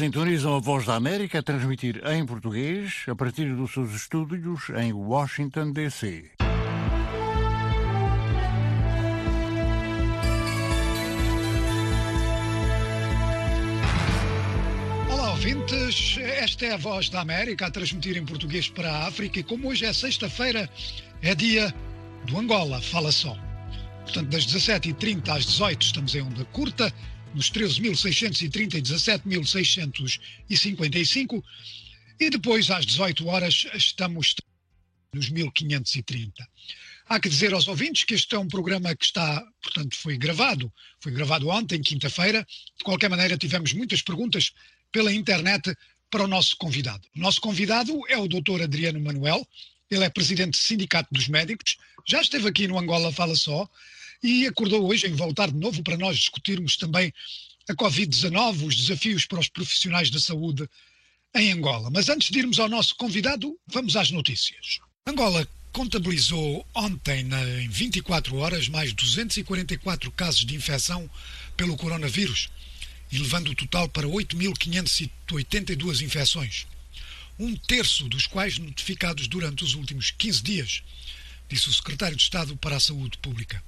sintonizam a Voz da América a transmitir em português a partir dos seus estúdios em Washington, D.C. Ouvintes. Esta é a Voz da América a transmitir em português para a África e como hoje é sexta-feira, é dia do Angola. Fala só. Portanto, das 17h30 às 18 estamos em onda curta nos 13.630 e 17.655, e depois às 18 horas estamos nos 1530. Há que dizer aos ouvintes que este é um programa que está, portanto, foi gravado, foi gravado ontem, quinta-feira. De qualquer maneira, tivemos muitas perguntas pela internet para o nosso convidado. O nosso convidado é o Dr. Adriano Manuel, ele é presidente do Sindicato dos Médicos, já esteve aqui no Angola Fala Só, e acordou hoje em voltar de novo para nós discutirmos também a Covid-19, os desafios para os profissionais da saúde em Angola. Mas antes de irmos ao nosso convidado, vamos às notícias. Angola contabilizou ontem, em 24 horas, mais 244 casos de infecção pelo coronavírus, elevando o total para 8.582 infecções. Um terço dos quais notificados durante os últimos 15 dias, disse o secretário de Estado para a Saúde Pública.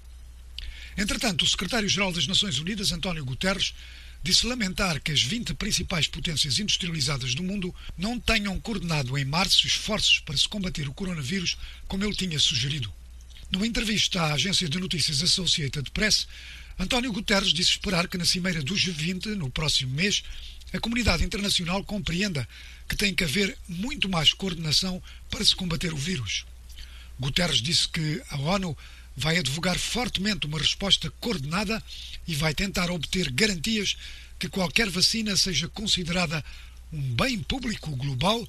Entretanto, o secretário-geral das Nações Unidas, António Guterres, disse lamentar que as 20 principais potências industrializadas do mundo não tenham coordenado em março esforços para se combater o coronavírus como ele tinha sugerido. Numa entrevista à agência de notícias Associated Press, António Guterres disse esperar que na cimeira dos G20, no próximo mês, a comunidade internacional compreenda que tem que haver muito mais coordenação para se combater o vírus. Guterres disse que a ONU vai advogar fortemente uma resposta coordenada e vai tentar obter garantias que qualquer vacina seja considerada um bem público global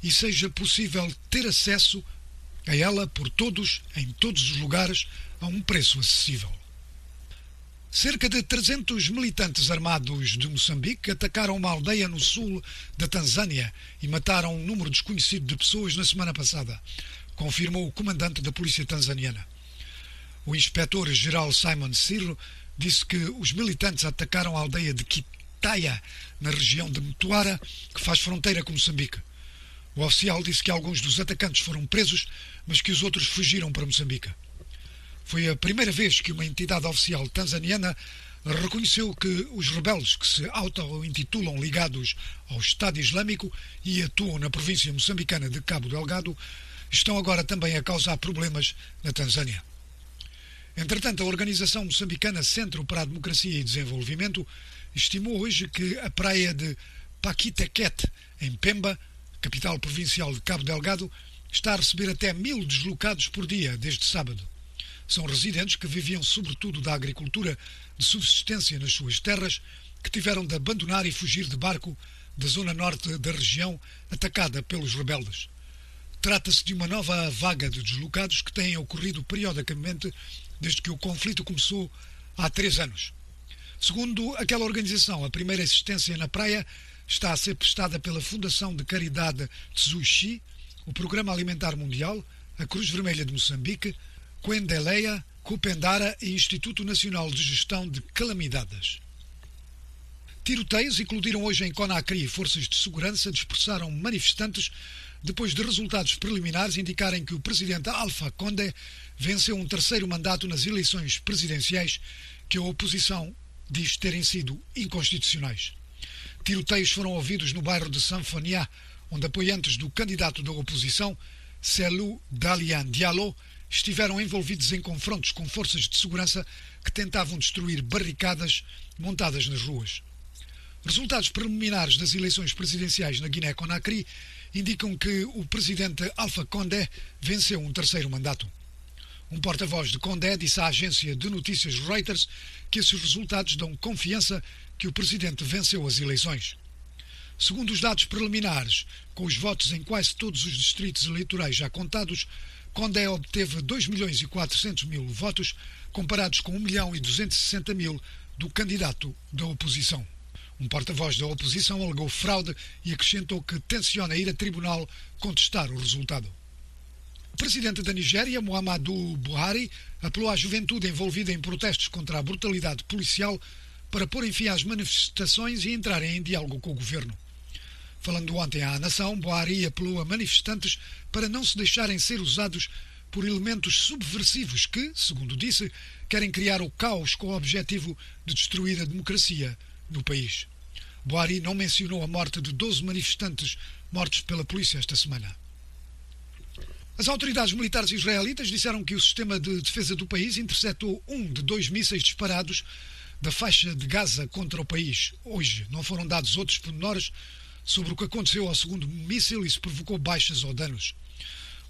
e seja possível ter acesso a ela por todos, em todos os lugares, a um preço acessível. Cerca de 300 militantes armados de Moçambique atacaram uma aldeia no sul da Tanzânia e mataram um número desconhecido de pessoas na semana passada, confirmou o comandante da polícia tanzaniana. O inspetor-geral Simon Sirro disse que os militantes atacaram a aldeia de Kitaya, na região de Mutuara, que faz fronteira com Moçambique. O oficial disse que alguns dos atacantes foram presos, mas que os outros fugiram para Moçambique. Foi a primeira vez que uma entidade oficial tanzaniana reconheceu que os rebeldes que se auto-intitulam ligados ao Estado Islâmico e atuam na província moçambicana de Cabo Delgado estão agora também a causar problemas na Tanzânia. Entretanto, a Organização Moçambicana Centro para a Democracia e Desenvolvimento estimou hoje que a praia de Paquitequete, em Pemba, capital provincial de Cabo Delgado, está a receber até mil deslocados por dia desde sábado. São residentes que viviam sobretudo da agricultura de subsistência nas suas terras, que tiveram de abandonar e fugir de barco da zona norte da região atacada pelos rebeldes. Trata-se de uma nova vaga de deslocados que tem ocorrido periodicamente desde que o conflito começou há três anos. Segundo aquela organização, a primeira assistência na praia está a ser prestada pela Fundação de Caridade Tsushi, o Programa Alimentar Mundial, a Cruz Vermelha de Moçambique, Coendeleia, Cupendara e Instituto Nacional de Gestão de Calamidades. Tiroteios eclodiram hoje em Conakry. Forças de segurança dispersaram manifestantes depois de resultados preliminares indicarem que o presidente Alpha Conde venceu um terceiro mandato nas eleições presidenciais que a oposição diz terem sido inconstitucionais. Tiroteios foram ouvidos no bairro de Sanfonia, onde apoiantes do candidato da oposição, Selou Dalian Diallo, estiveram envolvidos em confrontos com forças de segurança que tentavam destruir barricadas montadas nas ruas. Resultados preliminares das eleições presidenciais na Guiné-Conakry indicam que o presidente Alpha Condé venceu um terceiro mandato. Um porta-voz de Condé disse à agência de notícias Reuters que esses resultados dão confiança que o presidente venceu as eleições. Segundo os dados preliminares, com os votos em quase todos os distritos eleitorais já contados, Condé obteve 2 milhões e 400 mil votos, comparados com 1 milhão e 260 mil do candidato da oposição. Um porta-voz da oposição alegou fraude e acrescentou que tenciona ir a tribunal contestar o resultado. O presidente da Nigéria, Muhammadu Buhari, apelou à juventude envolvida em protestos contra a brutalidade policial para pôr fim às manifestações e entrarem em diálogo com o governo. Falando ontem à Nação, Boari apelou a manifestantes para não se deixarem ser usados por elementos subversivos que, segundo disse, querem criar o caos com o objetivo de destruir a democracia no país. Boari não mencionou a morte de 12 manifestantes mortos pela polícia esta semana. As autoridades militares israelitas disseram que o sistema de defesa do país interceptou um de dois mísseis disparados da faixa de Gaza contra o país. Hoje não foram dados outros pormenores sobre o que aconteceu ao segundo míssil e se provocou baixas ou danos.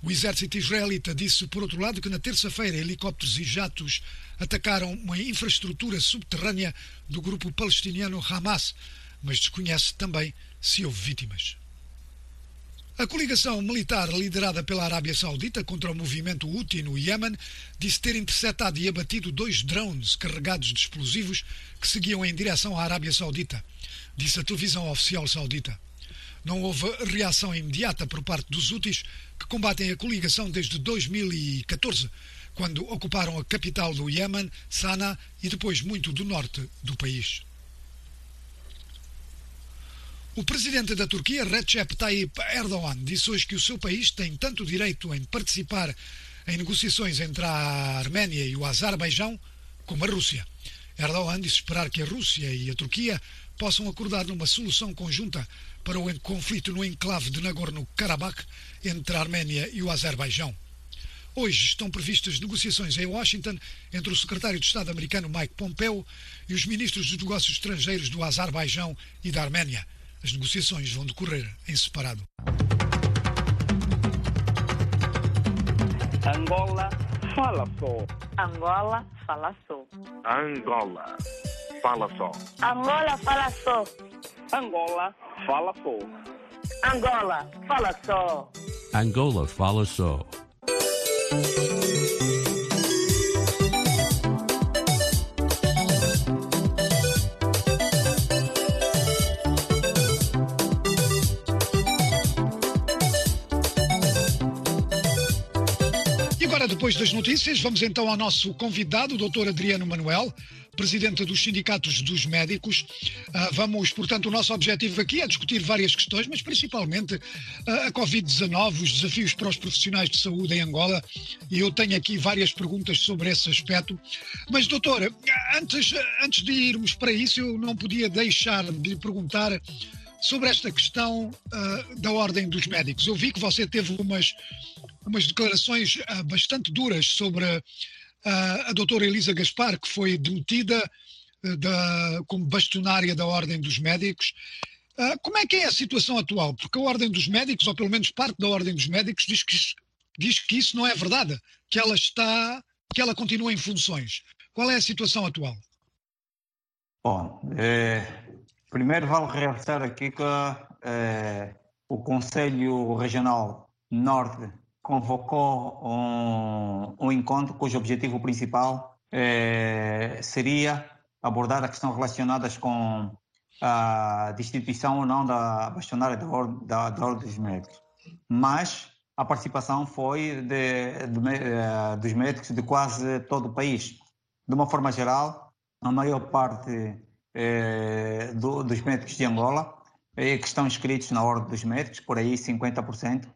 O exército israelita disse, por outro lado, que na terça-feira helicópteros e jatos atacaram uma infraestrutura subterrânea do grupo palestiniano Hamas, mas desconhece também se houve vítimas. A coligação militar liderada pela Arábia Saudita contra o movimento Houthi no Iêmen disse ter interceptado e abatido dois drones carregados de explosivos que seguiam em direção à Arábia Saudita, disse a televisão oficial saudita. Não houve reação imediata por parte dos Houthis, que combatem a coligação desde 2014, quando ocuparam a capital do Iêmen, Sanaa, e depois muito do norte do país. O presidente da Turquia, Recep Tayyip Erdogan, disse hoje que o seu país tem tanto direito em participar em negociações entre a Arménia e o Azerbaijão como a Rússia. Erdogan disse esperar que a Rússia e a Turquia possam acordar numa solução conjunta para o conflito no enclave de Nagorno-Karabakh entre a Arménia e o Azerbaijão. Hoje estão previstas negociações em Washington entre o secretário de Estado americano Mike Pompeo e os ministros dos negócios estrangeiros do Azerbaijão e da Arménia. As negociações vão decorrer em separado. Angola fala só. Angola fala só. Angola fala só. Angola fala só. Angola fala só. Angola fala só. Angola fala só. Depois das notícias, vamos então ao nosso convidado, o Dr. Adriano Manuel, presidente dos sindicatos dos médicos. Uh, vamos, portanto, o nosso objetivo aqui é discutir várias questões, mas principalmente uh, a Covid-19, os desafios para os profissionais de saúde em Angola, e eu tenho aqui várias perguntas sobre esse aspecto. Mas, doutor, antes, antes de irmos para isso, eu não podia deixar de lhe perguntar sobre esta questão uh, da ordem dos médicos. Eu vi que você teve umas umas declarações uh, bastante duras sobre uh, a doutora Elisa Gaspar, que foi demitida uh, da, como bastonária da Ordem dos Médicos. como é que é a situação atual? Porque a Ordem dos Médicos, ou pelo menos parte da Ordem dos Médicos, diz que, diz que isso não é verdade, que ela está, que ela continua em funções. Qual é a situação atual? Bom, é, primeiro vale realçar aqui que é, o Conselho Regional Norte convocou um, um encontro cujo objetivo principal eh, seria abordar as questões relacionadas com a destituição ou não da bastonária da, Ordem, da, da Ordem dos Médicos. Mas a participação foi de, de, de, eh, dos médicos de quase todo o país. De uma forma geral, a maior parte eh, do, dos médicos de Angola que estão inscritos na Ordem dos Médicos, por aí 50%,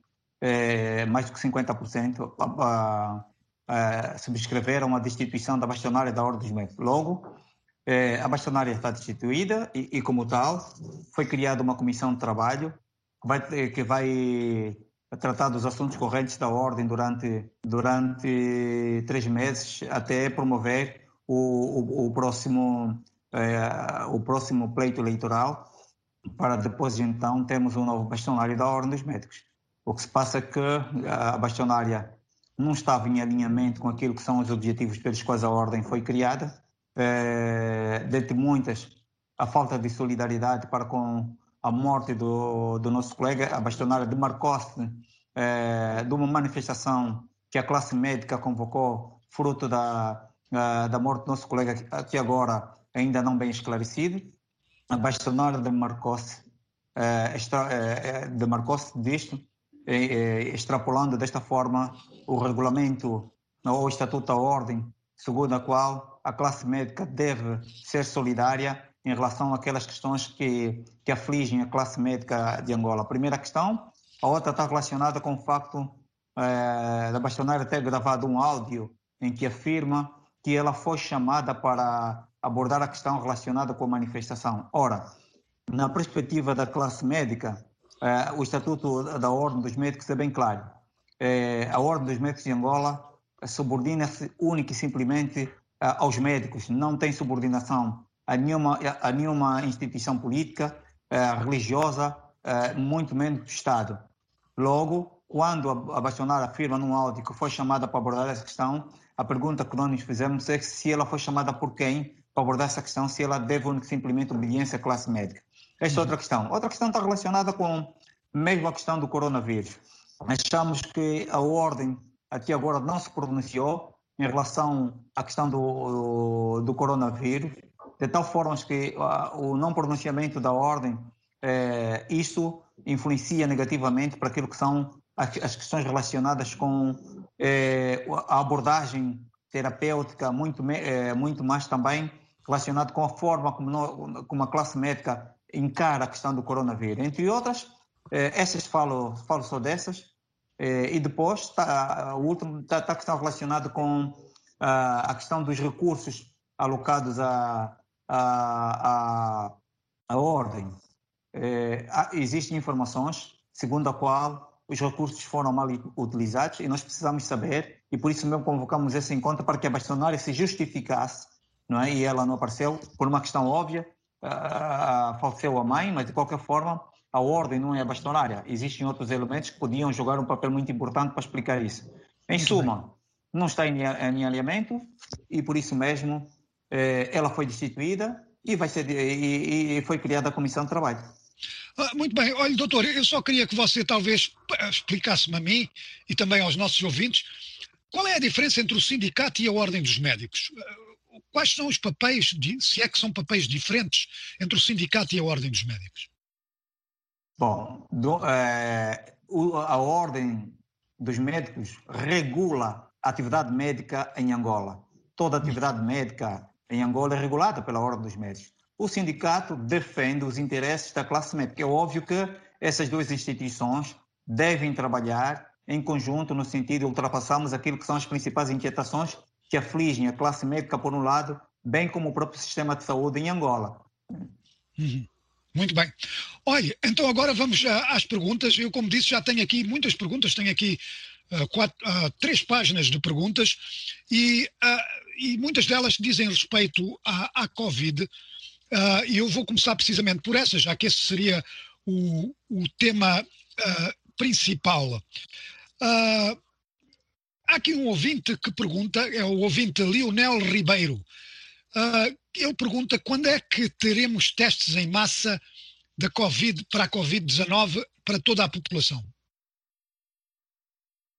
é, mais do que 50% a, a, a subscreveram a destituição da bastonária da Ordem dos Médicos. Logo, é, a bastonária está destituída e, e, como tal, foi criada uma comissão de trabalho que vai, que vai tratar dos assuntos correntes da Ordem durante, durante três meses até promover o, o, o próximo, é, o próximo pleito eleitoral para depois então termos um novo bastonário da Ordem dos Médicos. O que se passa é que a bastonária não estava em alinhamento com aquilo que são os objetivos pelos quais a ordem foi criada. É, dentre muitas, a falta de solidariedade para com a morte do, do nosso colega, a bastonária demarcou-se é, de uma manifestação que a classe médica convocou, fruto da, da morte do nosso colega, que agora ainda não bem esclarecido. A bastonária demarcou-se é, demarcou-se disto extrapolando desta forma o regulamento ou o estatuto da ordem, segundo a qual a classe médica deve ser solidária em relação àquelas questões que, que afligem a classe médica de Angola. A primeira questão, a outra está relacionada com o facto é, da bastonária ter gravado um áudio em que afirma que ela foi chamada para abordar a questão relacionada com a manifestação. Ora, na perspectiva da classe médica, o Estatuto da Ordem dos Médicos é bem claro. É, a Ordem dos Médicos de Angola subordina-se única e simplesmente é, aos médicos, não tem subordinação a nenhuma, a nenhuma instituição política, religiosa, muito menos do Estado. Logo, quando a Bastionar afirma num áudio que foi chamada para abordar essa questão, a pergunta que nós nos fizemos é se ela foi chamada por quem para abordar essa questão, se ela deve simplesmente obediência à classe médica. Esta é outra questão. Outra questão está relacionada com mesmo a questão do coronavírus. Achamos que a ordem até agora não se pronunciou em relação à questão do, do coronavírus, de tal forma que uh, o não pronunciamento da ordem, eh, isso influencia negativamente para aquilo que são as, as questões relacionadas com eh, a abordagem terapêutica, muito, eh, muito mais também relacionado com a forma como, no, como a classe médica encara a questão do coronavírus. Entre outras, eh, essas falo, falo só dessas. Eh, e depois, tá, o último está tá a questão relacionada com a questão dos recursos alocados à, à, à, ordem. Eh, existem informações segundo a qual os recursos foram mal utilizados e nós precisamos saber, e por isso mesmo convocamos esse encontro para que a bastonária se justificasse, não é? e ela não apareceu por uma questão óbvia, uh, faleceu a mãe, mas de qualquer forma a ordem não é bastonária. Existem outros elementos que podiam jogar um papel muito importante para explicar isso. Em muito suma, bem. não está em, em, alinhamento e por isso mesmo eh, ela foi destituída e, vai ser, e, e foi criada a comissão de trabalho. Ah, muito bem, olha, doutor, eu só queria que você talvez explicasse-me a mim e também aos nossos ouvintes qual é a diferença entre o sindicato e a ordem dos médicos. Quais são os papéis, se é que são papéis diferentes entre o sindicato e a ordem dos médicos? Bom, do, é, a ordem dos médicos regula a atividade médica em Angola. Toda atividade médica em Angola é regulada pela ordem dos médicos o sindicato defende os interesses da classe médica. É óbvio que essas duas instituições devem trabalhar em conjunto no sentido de ultrapassarmos aquilo que são as principais inquietações que afligem a classe médica, por um lado, bem como o próprio sistema de saúde em Angola. Uhum. Muito bem. Olha, então agora vamos às perguntas. Eu, como disse, já tenho aqui muitas perguntas, tenho aqui uh, quatro, uh, três páginas de perguntas e, uh, e muitas delas dizem respeito à, à Covid. E eu vou começar precisamente por essa, já que esse seria o, o tema principal. Uh, há aqui um ouvinte que pergunta, é o ouvinte Lionel Ribeiro. ele pergunta quando é que teremos testes em massa da COVID para a Covid-19 para toda a população?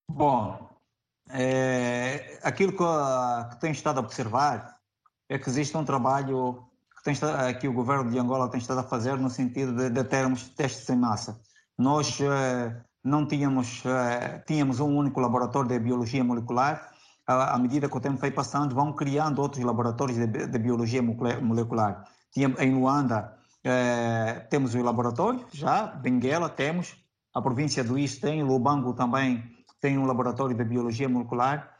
Bom, é, aquilo que, que tenho estado a observar é que existe um trabalho tem, que o governo de Angola tem estado a fazer no sentido de, de termos testes em massa. Nós eh, não tínhamos, eh, tínhamos um único laboratório de biologia molecular, à, medida que o tempo foi passando, vão criando outros laboratórios de, biologia molecular. em Luanda eh, temos o laboratório, já, Benguela temos, a província do Isto tem, Lubango também tem um laboratório de biologia molecular.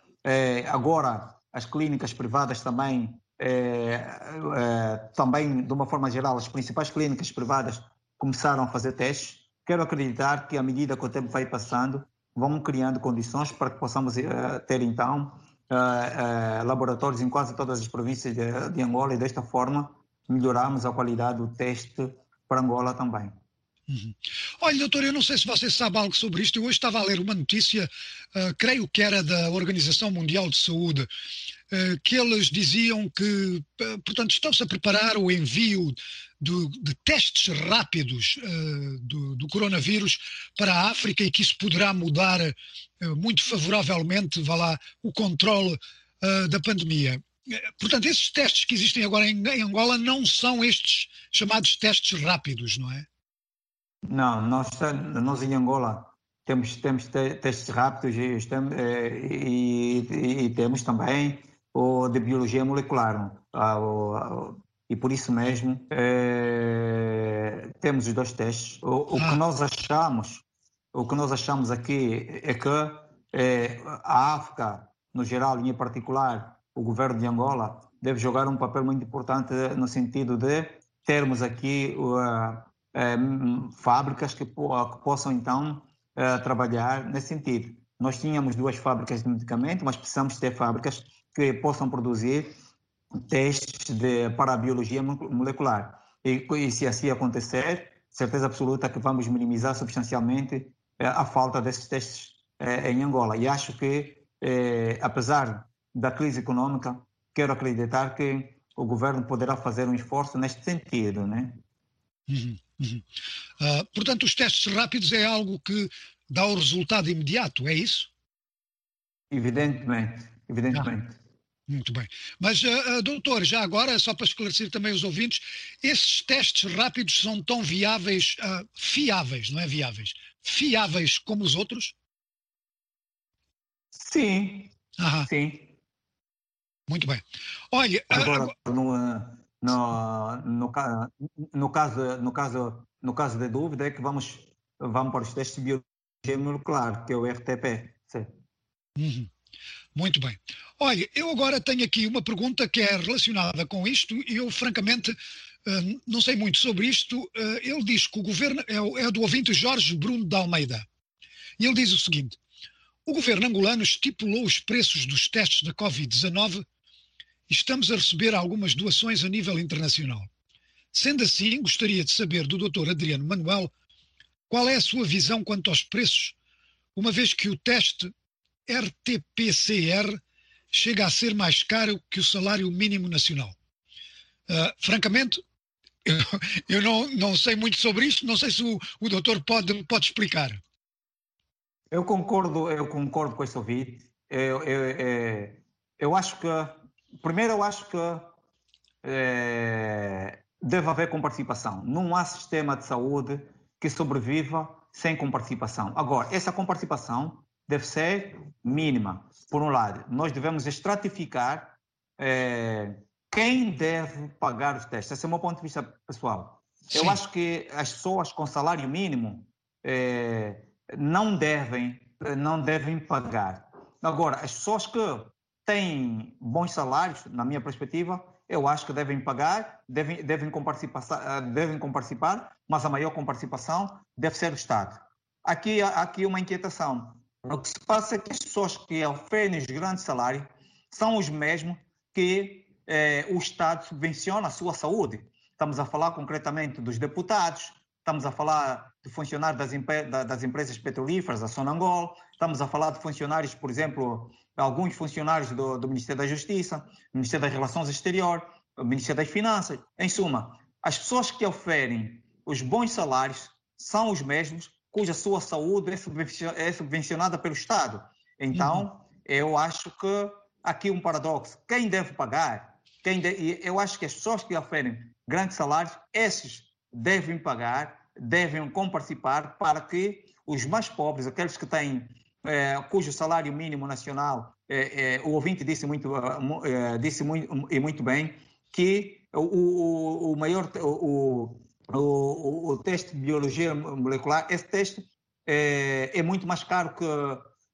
agora, as clínicas privadas também também, de uma forma geral, as principais clínicas privadas começaram a fazer testes. Quero acreditar que, à medida que o tempo vai passando, vão criando condições para que possamos é, ter, então, é, laboratórios em quase todas as províncias de, de Angola e, desta forma, melhorarmos a qualidade do teste para Angola também. Uhum. Olha, doutor, eu não sei se você sabe algo sobre isto. Eu hoje estava a ler uma notícia, uh, creio que era da Organização Mundial de Saúde, uh, que eles diziam que, uh, portanto, estão-se a preparar o envio do, de testes rápidos do, do, coronavírus para a África e que isso poderá mudar muito favoravelmente, vá lá, o controle da pandemia. Portanto, esses testes que existem agora em, em Angola não são estes chamados testes rápidos, não é? Não, nós, nós em Angola temos, temos testes rápidos e, eh, e, e, e temos também o de biologia molecular. E por isso mesmo é, temos os dois testes. O, o, que nós achamos, o que nós achamos aqui é que é, a África, no geral em particular, o governo de Angola deve jogar um papel muito importante no sentido de termos aqui uh, fábricas que, que, possam então uh, trabalhar nesse sentido. Nós tínhamos duas fábricas de medicamento, mas precisamos ter fábricas que possam produzir testes de, para a biologia molecular. E, e se assim acontecer, certeza absoluta que vamos minimizar substancialmente a falta desses testes em Angola. E acho que, apesar da crise econômica, quero acreditar que o governo poderá fazer um esforço neste sentido, né? Uhum, uhum. Uh, portanto, os testes rápidos é algo que dá o resultado imediato, é isso? Evidentemente, evidentemente. Ah, muito bem. Mas, uh, doutor, já agora, só para esclarecer também os ouvintes, esses testes rápidos são tão viáveis, uh, fiáveis, não é viáveis, fiáveis como os outros? Sim, sim. Muito bem. Olha, agora, no, no, no, no, caso, no, caso, no caso de dúvida, é que vamos, vamos para os testes de biologia molecular, que é o RTP. Uhum. Muito bem. Olha, eu agora tenho aqui uma pergunta que é relacionada com isto e eu, francamente, eh, não sei muito sobre isto. Eh, ele diz que o governo é, é do ouvinte Jorge Bruno de Almeida. E ele diz o seguinte: o governo angolano estipulou os preços dos testes da Covid-19 estamos a receber algumas doações a nível internacional. Sendo assim, gostaria de saber do Dr. Adriano Manuel qual é a sua visão quanto aos preços, uma vez que o teste RT-PCR chega a ser mais caro que o salário mínimo nacional. Uh, francamente, eu, eu, não, não sei muito sobre isto, não sei se o, o doutor pode, pode explicar. Eu concordo, eu concordo com esse ouvinte. Eu, eu, eu, eu acho que primeiro, eu acho que é, deve haver comparticipação. Não há sistema de saúde que sobreviva sem comparticipação. Agora, essa comparticipação deve ser mínima. Por um lado, nós devemos estratificar é, quem deve pagar os testes. Esse é o meu ponto de vista pessoal. Sim. Eu acho que as pessoas com salário mínimo é, não devem não devem pagar. Agora, as pessoas que têm bons salários, na minha perspectiva, eu acho que devem pagar, devem, devem, comparticipar, devem comparticipar, mas a maior comparticipação deve ser do Estado. Aqui há aqui uma inquietação. O que se passa é que as pessoas que oferecem os grandes salários são os mesmos que eh, o Estado subvenciona a sua saúde. Estamos a falar concretamente dos deputados, estamos a falar de funcionários das, das empresas petrolíferas, a Sonangol, estamos a falar de funcionários, por exemplo, alguns funcionários do, do Ministério da Justiça, Ministério das Relações Exteriores, Ministério das Finanças. Em suma, as pessoas que oferem os bons salários são os mesmos cuja sua saúde é, é subvencionada pelo Estado. Então, uhum. eu acho que aqui um paradoxo. Quem deve pagar? Quem de... Eu acho que as pessoas que oferem grandes salários, esses devem pagar, devem comparticipar para que os mais pobres, aqueles que têm é, cujo salário mínimo nacional, é, é, o ouvinte disse muito, disse muito, e muito bem, que o, o, o maior, o, o, o, teste de biologia molecular, esse teste é, é muito mais caro que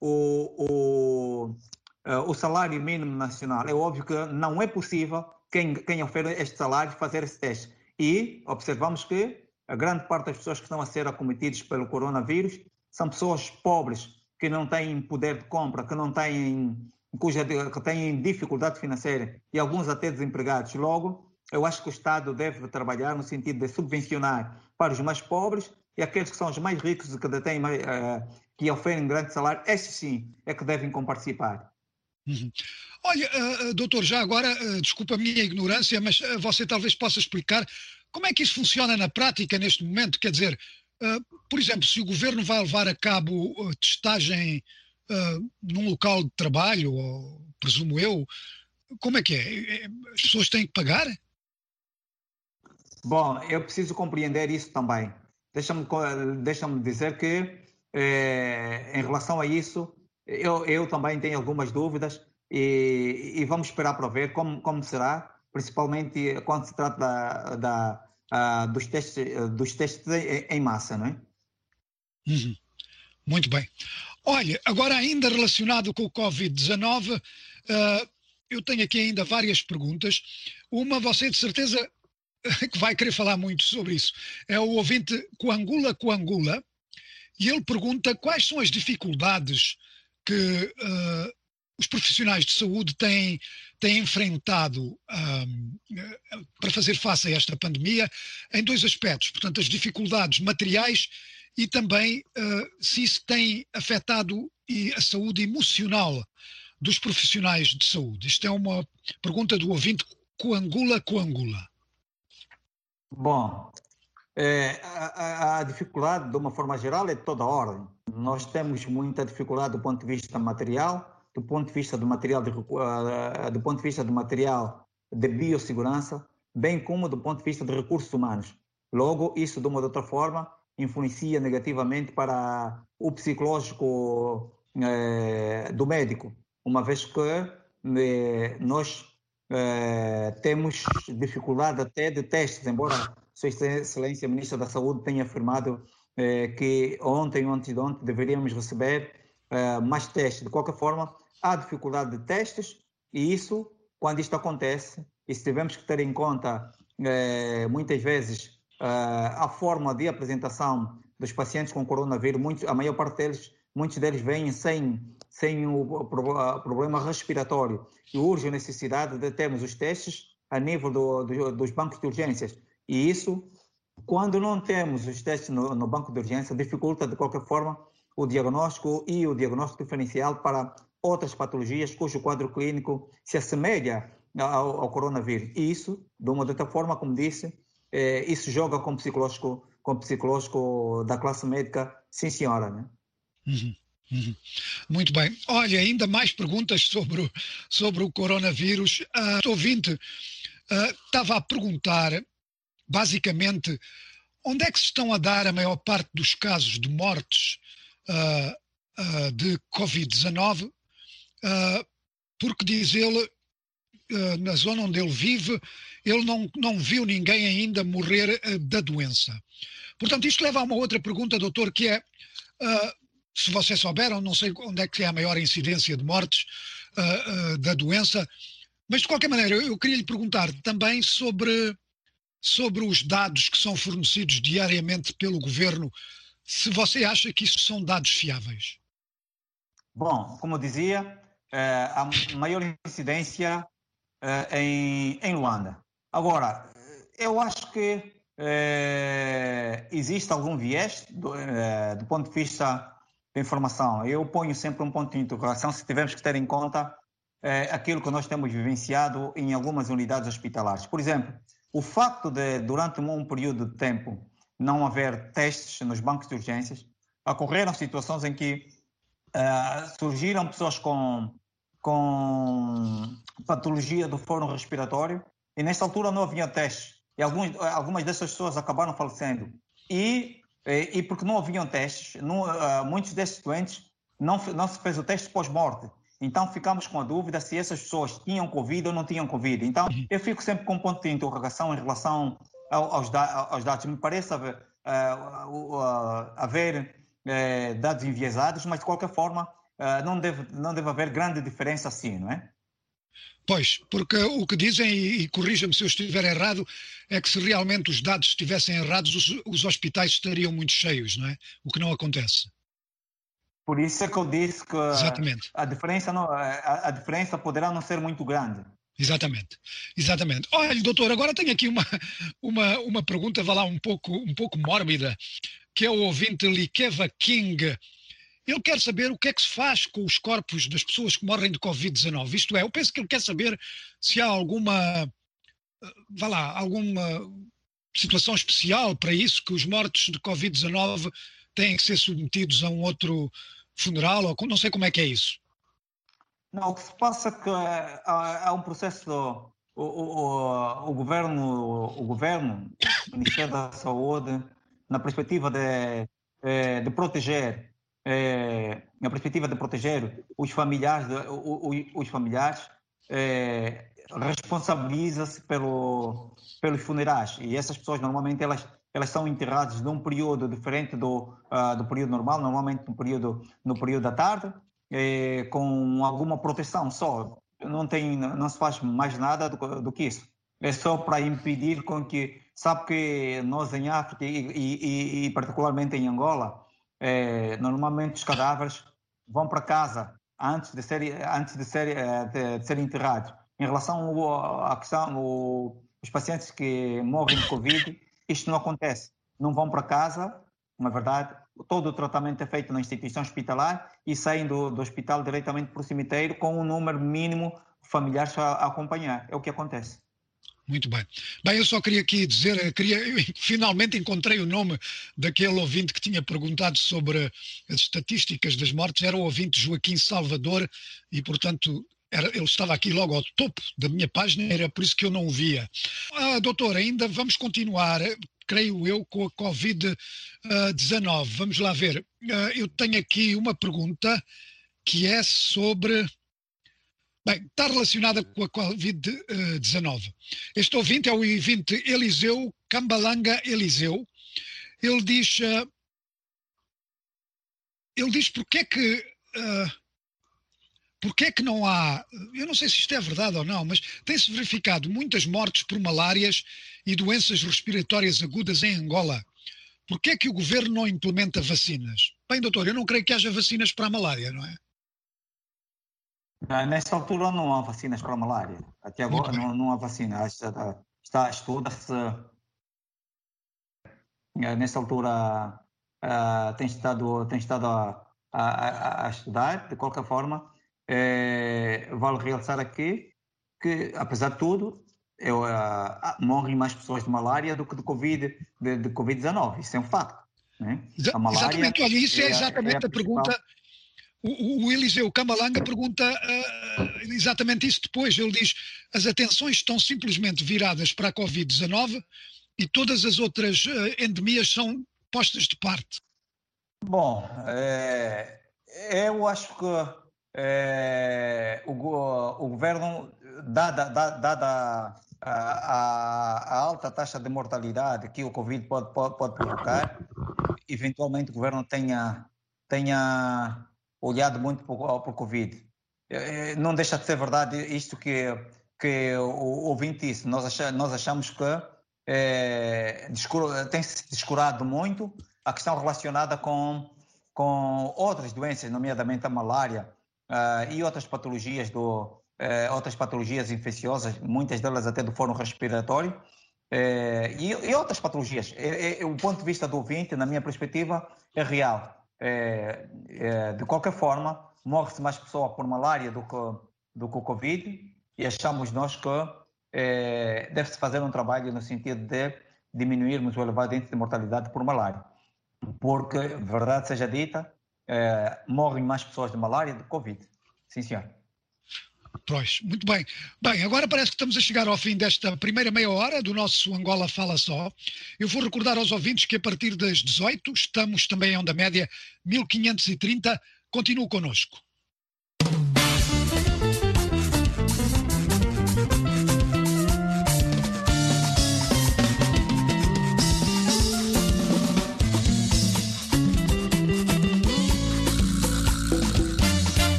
o, o, é, o salário mínimo nacional. É óbvio que não é possível quem, quem oferece este salário fazer esse teste. E observamos que a grande parte das pessoas que estão a ser acometidas pelo coronavírus são pessoas pobres, que não têm poder de compra, que não têm, cuja, que têm dificuldade financeira e alguns até desempregados. Logo, eu acho que o Estado deve trabalhar no sentido de subvencionar para os mais pobres e aqueles que são os mais ricos e que detêm, uh, que oferem grande salário, esses sim é que devem participar. Uhum. Olha, uh, doutor, já agora, uh, desculpa a minha ignorância, mas você talvez possa explicar como é que isso funciona na prática neste momento? Quer dizer, por exemplo, se o governo vai levar a cabo testagem num local de trabalho, ou, presumo eu, como é que é? As pessoas têm que pagar? Bom, eu preciso compreender isso também. Deixa-me deixa dizer que, eh, em relação a isso, eu, eu, também tenho algumas dúvidas e, e, vamos esperar para ver como, como será principalmente quando se trata da, da, ah, dos, testes, dos testes em massa, não é? Uhum. Muito bem. Olha, agora ainda relacionado com o Covid-19, uh, eu tenho aqui ainda várias perguntas. Uma, você de certeza que vai querer falar muito sobre isso. É o ouvinte Coangula Coangula, e ele pergunta quais são as dificuldades que uh, os profissionais de saúde têm, têm enfrentado um, para fazer face a esta pandemia em dois aspectos. Portanto, as dificuldades materiais e também uh, se isso tem afetado a saúde emocional dos profissionais de saúde. Isto é uma pergunta do ouvinte Coangula Coangula. Bom, é, a, a, dificuldade, de uma forma geral, é de toda ordem. Nós temos muita dificuldade do ponto de vista material, do ponto de vista do material de, do ponto de vista do material de biossegurança, bem como do ponto de vista de recursos humanos. Logo, isso de uma ou outra forma influencia negativamente para o psicológico eh, do médico, uma vez que eh, nós eh, temos dificuldade até de testes, embora Sua Excelência Ministra da Saúde tenha afirmado que ontem, de ontem, deveríamos receber mais testes. De qualquer forma, há dificuldade de testes e isso, quando isto acontece, e se tivermos que ter em conta muitas vezes a forma de apresentação dos pacientes com coronavírus, muitos, a maior parte deles, muitos deles vêm sem, sem o problema respiratório e urge a necessidade de termos os testes a nível do, do, dos bancos de urgências. E isso, quando não temos os testes no, no banco de urgência, dificulta de qualquer forma o diagnóstico e o diagnóstico diferencial para outras patologias cujo quadro clínico se assemelha ao, ao coronavírus. E isso, de uma outra forma, como disse, é, isso joga com o psicológico, com o psicológico da classe médica, sim senhora, né? Uhum. Uhum. Muito bem. Olha, ainda mais perguntas sobre o, sobre o coronavírus. Uh, o ouvinte uh, estava a perguntar, basicamente, onde é que se estão a dar a maior parte dos casos de mortes uh, uh, de Covid-19? porque, diz ele, na zona onde ele vive, ele não, não viu ninguém ainda morrer da doença. Portanto, isto leva a uma outra pergunta, doutor, que é, se vocês souberam, não sei onde é que é a maior incidência de mortes uh, da doença, mas de qualquer maneira, eu queria lhe perguntar também sobre, sobre os dados que são fornecidos diariamente pelo governo, se você acha que isso são dados fiáveis. Bom, como eu dizia, a maior incidência em, em Luanda. Agora, eu acho que é, existe algum viés do, é, do, ponto de vista informação. Eu ponho sempre um ponto de interrogação se tivermos que ter em conta é, aquilo que nós temos vivenciado em algumas unidades hospitalares. Por exemplo, o facto de, durante um período de tempo, não haver testes nos bancos de urgências, ocorreram situações em que surgiram pessoas com, com patologia do foro respiratório e nesta altura não havia testes. E alguns, algumas dessas pessoas acabaram falecendo. E, e, porque não haviam testes, não, uh, muitos desses doentes não, não se fez o teste pós-morte. Então ficamos com a dúvida se essas pessoas tinham Covid ou não tinham Covid. Então uhum. eu fico sempre com um ponto de interrogação em relação aos, aos dados. Me parece haver, uh, uh, haver uh, dados enviesados, mas de qualquer forma não, deve, não deve haver grande diferença assim, não é? Pois, porque o que dizem, e, e corrija-me se eu estiver errado, é que se realmente os dados estivessem errados, os, os, hospitais estariam muito cheios, não é? O que não acontece. Por isso é que eu disse que Exatamente. A, diferença não, a, a diferença poderá não ser muito grande. Exatamente, exatamente. Olha, doutor, agora tenho aqui uma, uma, uma pergunta, vá lá, um pouco, um pouco mórbida, que é o ouvinte Likeva King ele quer saber o que é que se faz com os corpos das pessoas que morrem de Covid-19. Isto é, eu penso que ele quer saber se há alguma, vá lá, alguma situação especial para isso, que os mortos de Covid-19 têm que ser submetidos a um outro funeral, ou não sei como é que é isso. Não, o que se passa é que há, há um processo, o, o, o, governo, o governo, o Ministério da Saúde, na perspectiva de, eh, de proteger é, na perspectiva de proteger os familiares, de, os, os familiares é, responsabiliza-se pelo, pelos funerais e essas pessoas normalmente elas elas são enterradas num período diferente do, uh, do período normal, normalmente no período no período da tarde, eh, com alguma proteção só. Não tem, não se faz mais nada do, do que isso. É só para impedir com que sabe que nós em África e, e, e particularmente em Angola, eh, normalmente os cadáveres vão para casa antes de ser antes de ser de, de ser enterrados. Em relação à questão os pacientes que morrem de covid isto não acontece. Não vão para casa, na verdade, todo o tratamento é feito na instituição hospitalar e saem do, do hospital diretamente para o cemitério com um número mínimo de familiares a, a acompanhar. É o que acontece. Muito bem. Bem, eu só queria aqui dizer, queria, finalmente encontrei o nome daquele ouvinte que tinha perguntado sobre as estatísticas das mortes, era o ouvinte Joaquim Salvador, e portanto era, ele estava aqui logo ao topo da minha página, era por isso que eu não o via. Ah, doutor, ainda vamos continuar, creio eu, com a Covid-19. Vamos lá ver. Ah, eu tenho aqui uma pergunta que é sobre. Bem, está relacionada com a Covid-19. Este ouvinte é o ouvinte Eliseu Cambalanga Eliseu. Ele diz. Uh, ele diz porque é que. Uh, Porquê é que não há, eu não sei se isto é verdade ou não, mas tem-se verificado muitas mortes por malárias e doenças respiratórias agudas em Angola. Porquê é que o governo não implementa vacinas? Bem, doutor, eu não creio que haja vacinas para a malária, não é? Não, nesta altura não há vacinas para a malária. Até agora não, não, há vacina. Está, está estuda-se. Eh, nesta altura uh, tem estado, tem estado a, a, a, estudar, de qualquer forma. É, vale realçar aqui que, apesar de tudo, eu, uh, morrem mais pessoas de malária do que de Covid, de, de Covid-19. Isso é um facto. Né? A malária exatamente, olha, isso é, é exatamente é a, a pergunta. O, o, Eliseu Camalanga pergunta uh, exatamente isso depois. Ele diz: as atenções estão simplesmente viradas para a Covid-19 e todas as outras uh, endemias são postas de parte. Bom, é, eu acho que é, o, o, governo, dada, dada, a, a, alta taxa de mortalidade que o Covid pode, pode, pode, provocar, eventualmente o governo tenha, tenha olhado muito para o Covid. É, não deixa de ser verdade isto que, que o ouvinte disse. Nós achamos, nós achamos que é, tem-se descurado muito a questão relacionada com, com outras doenças, nomeadamente a malária, uh, e outras patologias do uh, outras patologias infecciosas, muitas delas até do fórum respiratório uh, e, e, outras patologias. É, é, o ponto de vista do ouvinte, na minha perspectiva, é real. De qualquer forma, morre-se mais pessoa por malária do que do que o Covid e achamos nós que deve-se fazer um trabalho no sentido de diminuirmos o elevado índice de mortalidade por malária. Porque, verdade seja dita, é, morrem mais pessoas de malária do que Covid. Sim, senhor. Pois, muito bem. Bem, agora parece que estamos a chegar ao fim desta primeira meia hora do nosso Angola Fala Só. Eu vou recordar aos ouvintes que a partir das 18 estamos também em onda média 1530. Continue connosco.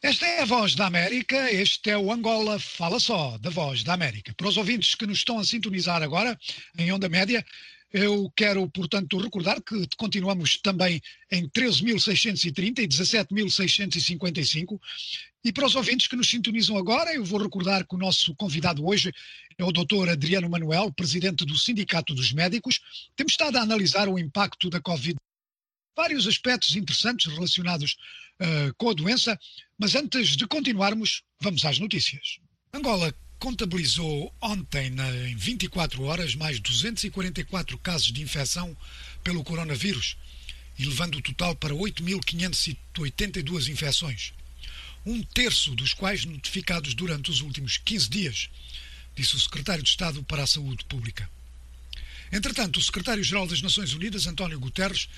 Esta é a Voz da América, este é o Angola Fala Só, da Voz da América. Para os ouvintes que nos estão a sintonizar agora, em onda média, eu quero, portanto, recordar que continuamos também em 13.630 e 17.655. E para os ouvintes que nos sintonizam agora, eu vou recordar que o nosso convidado hoje é o Dr. Adriano Manuel, presidente do Sindicato dos Médicos. Temos estado a analisar o impacto da Covid vários aspectos interessantes relacionados uh, com a doença, mas antes de continuarmos, vamos às notícias. Angola contabilizou ontem, em 24 horas, mais 244 casos de infecção pelo coronavírus, elevando o total para 8.582 infecções. Um terço dos quais notificados durante os últimos 15 dias, disse o secretário de Estado para a Saúde Pública. Entretanto, o secretário-geral das Nações Unidas, António Guterres,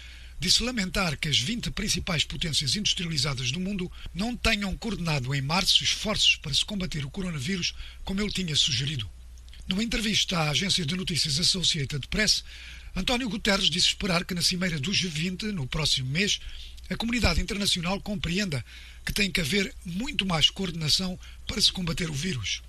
disse lamentar que as 20 principais potências industrializadas do mundo não tenham coordenado em março esforços para se combater o coronavírus como ele tinha sugerido. Numa entrevista à agência de notícias Associated Press, António Guterres disse esperar que na cimeira do G20, no próximo mês, a comunidade internacional compreenda que tem que haver muito mais coordenação para se combater o vírus.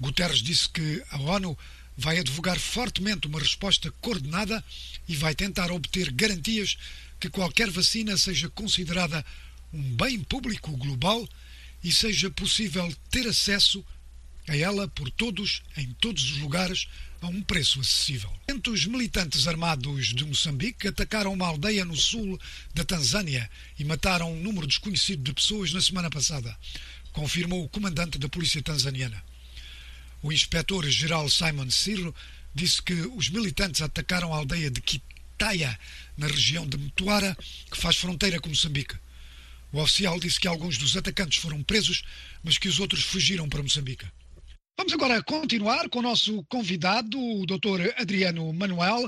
Guterres disse que a ONU vai advogar fortemente uma resposta coordenada e vai tentar obter garantias que qualquer vacina seja considerada um bem público global e seja possível ter acesso a ela por todos, em todos os lugares, a um preço acessível. Os militantes armados de Moçambique atacaram uma aldeia no sul da Tanzânia e mataram um número desconhecido de pessoas na semana passada, confirmou o comandante da polícia tanzaniana. O inspetor-geral Simon Cirro disse que os militantes atacaram a aldeia de Quitaia, na região de Mutuara, que faz fronteira com Moçambique. O oficial disse que alguns dos atacantes foram presos, mas que os outros fugiram para Moçambique. Vamos agora continuar com o nosso convidado, o Dr. Adriano Manuel.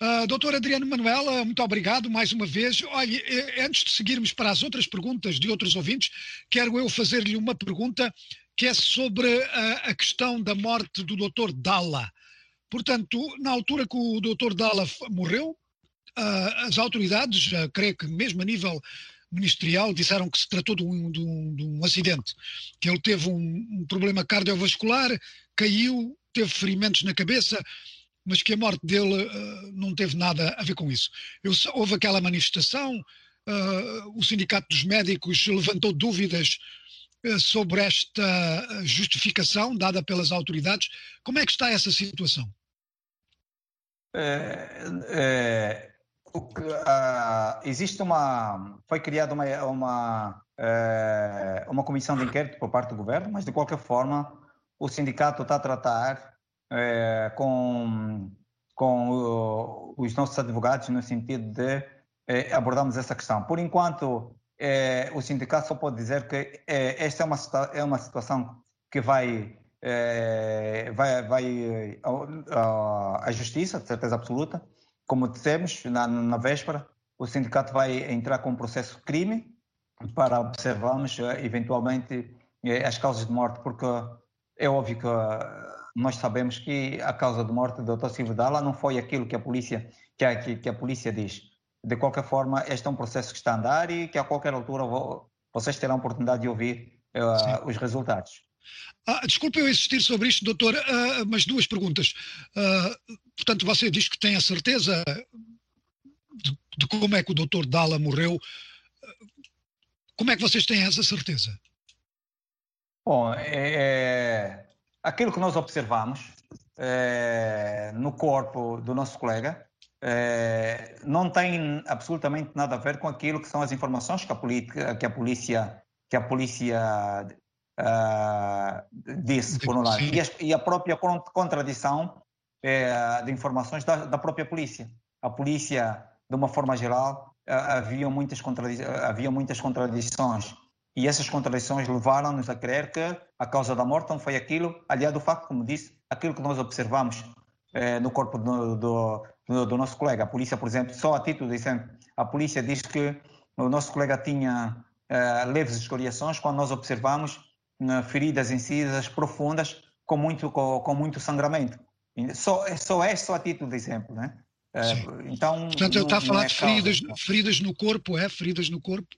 Uh, Doutor Adriano Manuel, uh, muito obrigado mais uma vez. Eh, antes de seguirmos para as outras perguntas de outros ouvintes, quero eu fazer-lhe uma pergunta que é sobre a, a questão da morte do Dr. Dalla. Portanto, na altura que o Dr. Dalla morreu, uh, as autoridades, uh, creio que mesmo a nível ministerial, disseram que se tratou de um, de um, de um acidente, que ele teve um, um, problema cardiovascular, caiu, teve ferimentos na cabeça, mas que a morte dele uh, não teve nada a ver com isso. Eu, houve aquela manifestação, o Sindicato dos Médicos levantou dúvidas sobre esta eh, justificação dada pelas autoridades. Como é que está essa situação? É, é, existe uma. Foi criada uma, uma, é, uma comissão de inquérito por parte do governo, mas de qualquer forma o sindicato está a tratar é, com, com os nossos advogados no sentido de é, abordarmos essa questão. Por enquanto, é, o sindicato só pode dizer que é, esta é uma, é uma situação que vai, é, vai, vai à justiça, de certeza absoluta. Como dissemos na, na véspera, o sindicato vai entrar com um processo crime para observarmos eventualmente as causas de morte, porque é óbvio que nós sabemos que a causa de morte do Dr. Silvio Dalla não foi aquilo que a polícia que a, que a polícia diz de qualquer forma, este é um processo que está a andar e que a qualquer altura vou, vocês terão a oportunidade de ouvir uh, os resultados. Ah, desculpe eu insistir sobre isto, doutor, uh, mas duas perguntas. Uh, portanto, você diz que tem a certeza de, de, como é que o doutor Dalla morreu. Como é que vocês têm essa certeza? Bom, é, é aquilo que nós observamos é, no corpo do nosso colega é, não tem absolutamente nada a ver com aquilo que são as informações que a, política, que a polícia que a polícia uh, disse por um lado e a, e a própria contradição é, de informações da, da, própria polícia. A polícia de uma forma geral uh, havia muitas havia muitas contradições. E essas contradições levaram-nos a crer que a causa da morte não foi aquilo aliado do facto como disse aquilo que nós observamos eh, no corpo do, do, do, do, nosso colega. A polícia, por exemplo, só a título de exemplo, a polícia diz que o nosso colega tinha eh, leves escoriações quando nós observamos eh, feridas incisas profundas com muito, com, com muito sangramento. Só, só é só a título de exemplo, né? então, Portanto, ele está a falar é de feridas, feridas no corpo, é? Feridas no corpo?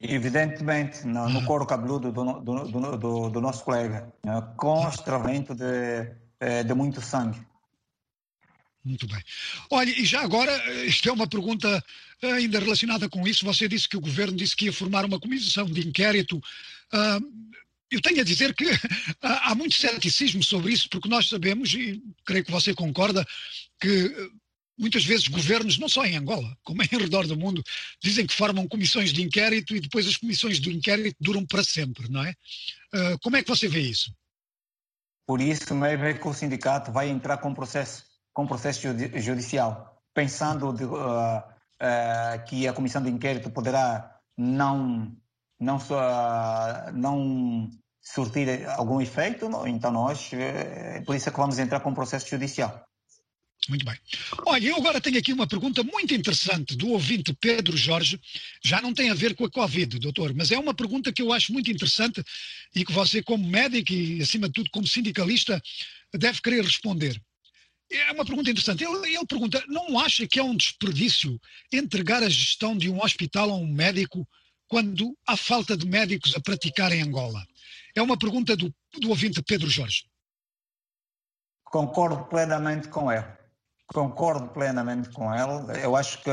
Evidentemente, no, no couro cabeludo do, do, do, do nosso colega, né? constravento de, eh, de muito sangue. Muito bem. Olha, e já agora, eh, isto é uma pergunta eh, ainda relacionada com isso. Você disse que o governo disse que ia formar uma comissão de inquérito. Eu tenho a dizer que há muito ceticismo sobre isso, porque nós sabemos, e creio que você concorda, que eh, muitas vezes governos, não só em Angola, como em redor do mundo, dizem que formam comissões de inquérito e depois as comissões de inquérito duram para sempre, não é? Como é que você vê isso? Por isso mesmo é que o sindicato vai entrar com processo com processo judicial, pensando de, uh, uh, que a comissão de inquérito poderá não não só não surtir algum efeito, então nós é por isso é que vamos entrar com processo judicial. Muito bem. Olha, eu agora tenho aqui uma pergunta muito interessante do ouvinte Pedro Jorge. Já não tem a ver com a Covid, doutor, mas é uma pergunta que eu acho muito interessante e que você, como médico e, acima de tudo, como sindicalista, deve querer responder. É uma pergunta interessante. Ele, ele, pergunta: não acha que é um desperdício entregar a gestão de um hospital a um médico quando há falta de médicos a praticar em Angola? É uma pergunta do, do ouvinte Pedro Jorge. Concordo plenamente com ele. Concordo plenamente com ele. Eu acho que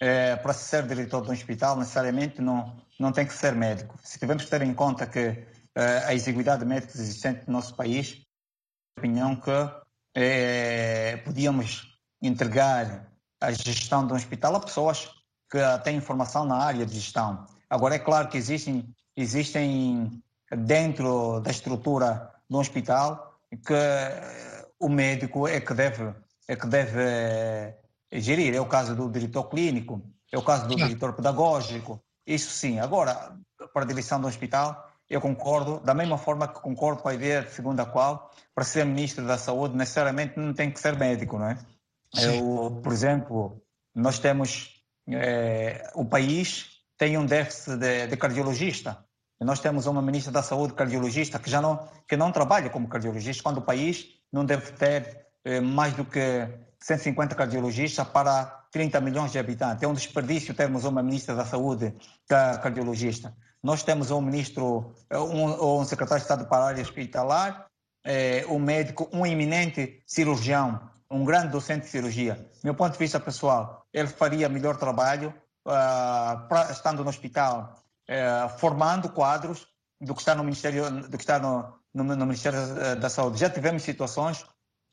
é, para ser diretor de um hospital, necessariamente não, não tem que ser médico. Se tivermos que ter em conta que é, a exiguidade de médicos existente no nosso país, opinião que é, podíamos entregar a gestão um hospital a pessoas que têm informação na área de gestão. Agora, é claro que existem, existem dentro da estrutura do hospital que o médico é que deve, é que deve é, gerir. É o caso do diretor clínico, é o caso do diretor pedagógico. Isso sim. Agora, para a direção do hospital, eu concordo, da mesma forma que concordo com a ideia segundo a qual, para ser ministro da Saúde, necessariamente não tem que ser médico, não é? Eu, por exemplo, nós temos, é, o país tem um déficit de, de cardiologista. Nós temos uma ministra da Saúde cardiologista que já não, que não trabalha como cardiologista, quando o país não deve ter é, mais do que 150 cardiologistas para 30 milhões de habitantes. É um desperdício termos uma ministra da Saúde cardiologista. Nós temos um ministro, um, um secretário de Estado para a área hospitalar, é, um médico, um eminente cirurgião, um grande docente de cirurgia. Meu ponto de vista pessoal, ele faria melhor trabalho uh, pra, estando no hospital, uh, formando quadros do que está no Ministério, do que está no, no, no Ministério da Saúde. Já tivemos situações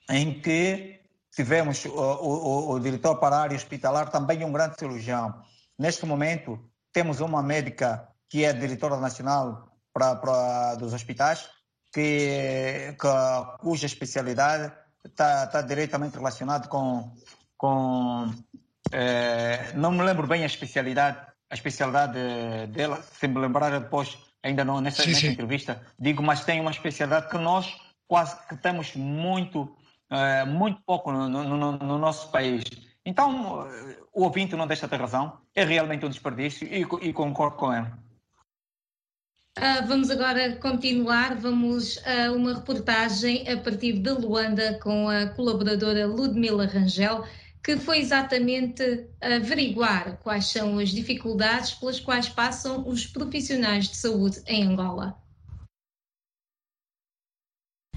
em que tivemos o, o, o, diretor para a área hospitalar também um grande cirurgião. Neste momento, temos uma médica que é diretora nacional para, para dos hospitais, que, que cuja especialidade está, tá diretamente relacionada com, com é, não me lembro bem a especialidade, a especialidade dela, se me lembrar depois, ainda não nessa, sim, nessa sim. entrevista, digo, mas tem uma especialidade que nós quase que temos muito, é, muito pouco no, no, no nosso país. Então, o ouvinte não deixa ter razão, é realmente um desperdício e, e concordo com ele. Uh, vamos agora continuar. Vamos a uma reportagem a partir de Luanda com a colaboradora Ludmila Rangel, que foi exatamente averiguar quais são as dificuldades pelas quais passam os profissionais de saúde em Angola.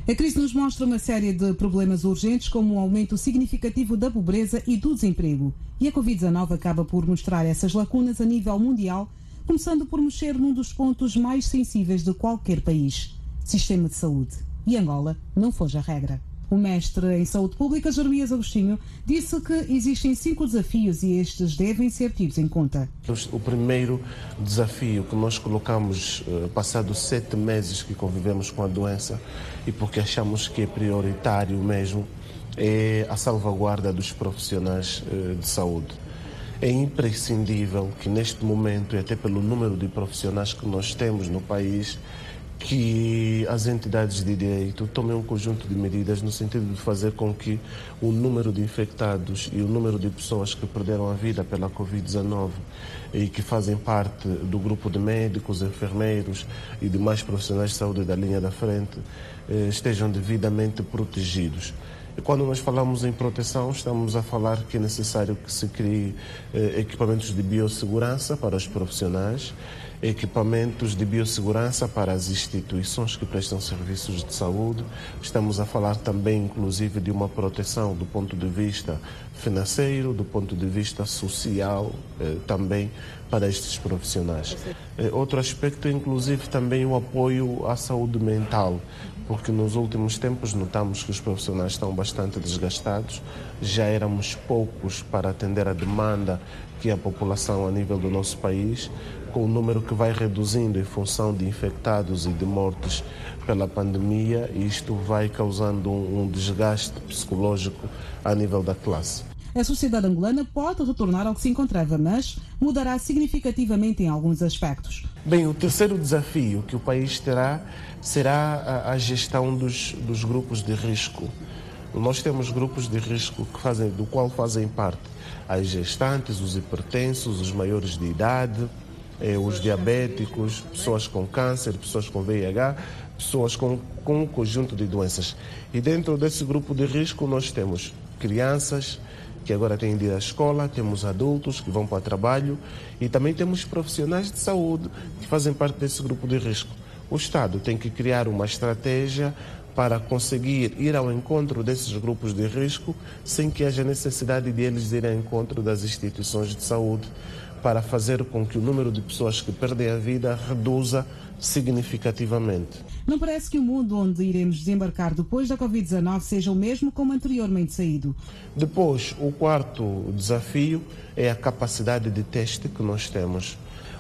A crise nos mostra uma série de problemas urgentes, como o um aumento significativo da pobreza e do desemprego. E a Covid-19 acaba por mostrar essas lacunas a nível mundial começando por mexer num dos pontos mais sensíveis de qualquer país: sistema de saúde. E Angola não foge a regra. O mestre em saúde pública, Jeremias Agostinho, disse que existem cinco desafios e estes devem ser tidos em conta. O primeiro desafio que nós colocamos, eh, passados sete meses que convivemos com a doença, e porque achamos que é prioritário mesmo, é a salvaguarda dos profissionais eh, de saúde. É imprescindível que neste momento, e até pelo número de profissionais que nós temos no país, que as entidades de direito tomem um conjunto de medidas no sentido de fazer com que o número de infectados e o número de pessoas que perderam a vida pela Covid-19 e que fazem parte do grupo de médicos, enfermeiros e demais profissionais de saúde da linha da frente eh, estejam devidamente protegidos. Quando nós falamos em proteção, estamos a falar que é necessário que se crie eh, equipamentos de biossegurança para os profissionais equipamentos de biossegurança para as instituições que prestam serviços de saúde. Estamos a falar também, inclusive, de uma proteção do ponto de vista financeiro, do ponto de vista social, eh, também para estes profissionais. Eh, outro aspecto, inclusive, também o apoio à saúde mental, porque nos últimos tempos notamos que os profissionais estão bastante desgastados, já éramos poucos para atender a demanda que a população a nível do nosso país, com o número que vai reduzindo em função de infectados e de mortes pela pandemia, isto vai causando um, um desgaste psicológico a nível da classe. A sociedade angolana pode retornar ao que se encontrava, mas mudará significativamente em alguns aspectos. Bem, o terceiro desafio que o país terá será a, a gestão dos, dos grupos de risco. Nós temos grupos de risco que fazem, do qual fazem parte as gestantes, os hipertensos, os maiores de idade, eh, os diabéticos, pessoas com câncer, pessoas com VIH, pessoas com, com um conjunto de doenças. E dentro desse grupo de risco nós temos crianças que agora têm de ir à escola, temos adultos que vão para o trabalho e também temos profissionais de saúde que fazem parte desse grupo de risco. O Estado tem que criar uma estratégia para conseguir ir ao encontro desses grupos de risco sem que haja necessidade de eles irem ao encontro das instituições de saúde para fazer com que o número de pessoas que perdem a vida reduza significativamente. Não parece que o mundo onde iremos desembarcar depois da Covid-19 seja o mesmo como anteriormente saído. Depois, o quarto desafio é a capacidade de teste que nós temos.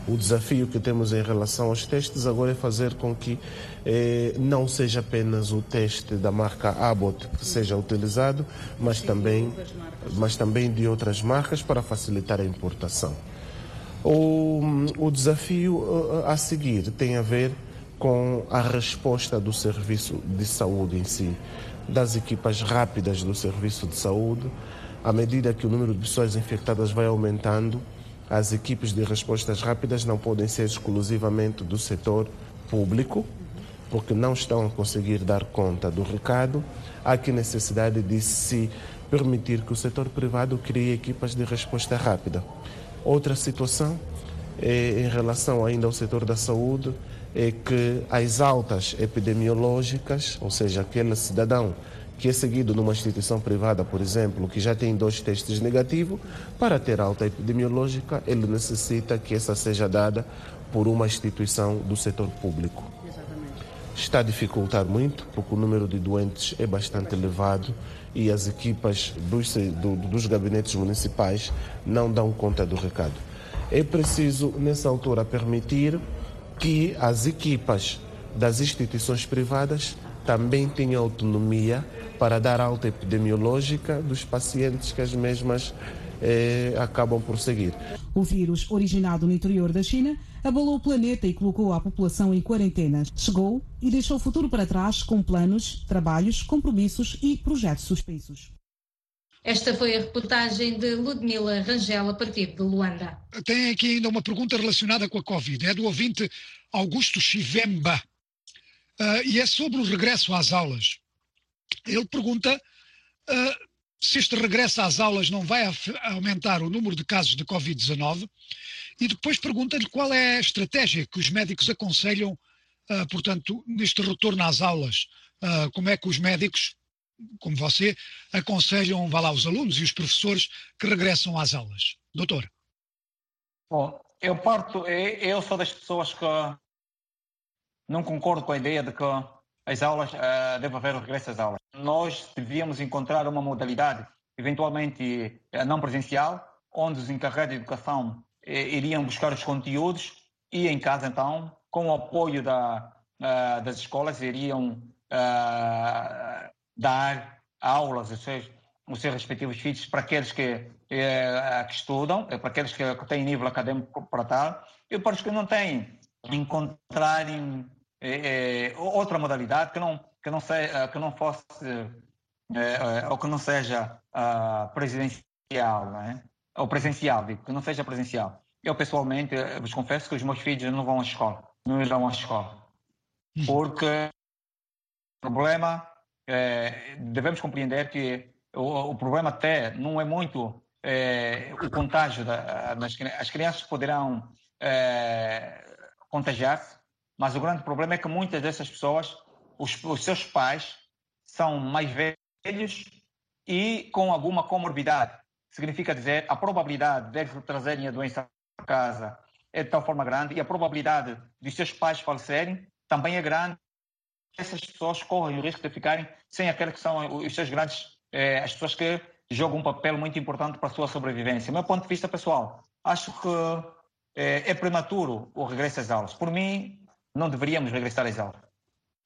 O desafio que temos em relação aos testes agora é fazer com que eh, não seja apenas o teste da marca Abbott que seja utilizado, mas também, mas também de outras marcas para facilitar a importação. O, o desafio eh, a seguir tem a ver com a resposta do serviço de saúde em si, das equipas rápidas do serviço de saúde. À medida que o número de pessoas infectadas vai aumentando, as equipes de respostas rápidas não podem ser exclusivamente do setor público, porque não estão a conseguir dar conta do recado. Há aqui necessidade de se permitir que o setor privado crie equipas de resposta rápida. Outra situação é, em relação ainda ao setor da saúde é que as altas epidemiológicas, ou seja, aquele cidadão que é seguido numa instituição privada, por exemplo, que já tem dois testes negativos, para ter alta epidemiológica, ele necessita que essa seja dada por uma instituição do setor público. Está a dificultar muito, porque o número de doentes é bastante elevado e as equipas dos, do, dos gabinetes municipais não dão conta do recado. É preciso, nessa altura, permitir que as equipas das instituições privadas também tenham autonomia para dar alta epidemiológica dos pacientes que as mesmas eh, acabam por seguir. O vírus, originado no interior da China, abalou o planeta e colocou a população em quarentena. Chegou e deixou o futuro para trás com planos, trabalhos, compromissos e projetos suspensos. Esta foi a reportagem de Ludmila Rangel a partir de Luanda. Tem aqui ainda uma pergunta relacionada com a Covid. É do ouvinte Augusto Chivemba. Uh, e é sobre o regresso às aulas. Ele pergunta uh, se este regresso às aulas não vai aumentar o número de casos de Covid-19 e depois pergunta-lhe qual é a estratégia que os médicos aconselham, uh, portanto, neste retorno às aulas. Uh, como é que os médicos, como você, aconselham, vá lá, os alunos e os professores que regressam às aulas? Doutor. Bom, eu parto, eu sou das pessoas que não concordo com a ideia de que as aulas, uh, deve haver o regresso às aulas. Nós devíamos encontrar uma modalidade, eventualmente não presencial, onde os encarregados de educação iriam buscar os conteúdos e em casa, então, com o apoio da, uh, das escolas, iriam uh, dar aulas, ou seja, os seus respectivos filhos para aqueles que, uh, que estudam, para aqueles que, que, têm nível acadêmico para tal, e para os que não têm, encontrarem outra modalidade que não, que não, se, que não fosse, ou que não seja presidencial, né? ou presencial, digo, que não seja presencial. Eu, pessoalmente, vos confesso que os meus filhos não vão à escola, não irão à escola. Hum. Porque o problema, é, devemos compreender que o, o, problema até não é muito é, o contágio da, das as crianças poderão é, contagiar-se, mas o grande problema é que muitas dessas pessoas, os, os seus pais, são mais velhos e com alguma comorbidade. Significa dizer, a probabilidade de eles trazerem a doença para casa é de tal forma grande e a probabilidade de seus pais falecerem também é grande. Essas pessoas correm o risco de ficarem sem aqueles que são os seus grandes, eh, as pessoas que jogam um papel muito importante para a sua sobrevivência. Do meu ponto de vista pessoal, acho que eh, é prematuro o regresso às aulas. Por mim, não deveríamos regressar às aulas.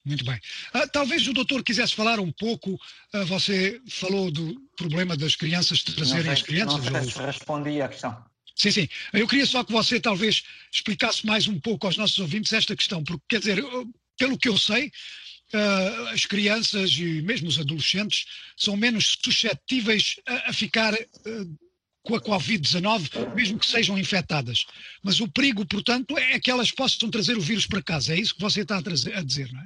Muito bem. Ah, talvez o doutor quisesse falar um pouco, ah, você falou do problema das crianças trazerem sei, as crianças. Não sei se respondi à questão. Sim, sim. Eu queria só que você talvez explicasse mais um pouco aos nossos ouvintes esta questão, porque, quer dizer, pelo que eu sei, uh, as crianças e mesmo os adolescentes são menos suscetíveis a, a ficar com a Covid-19, mesmo que sejam infectadas. Mas o perigo, portanto, é que elas possam trazer o vírus para casa. É isso que você está a, trazer, a dizer, não é?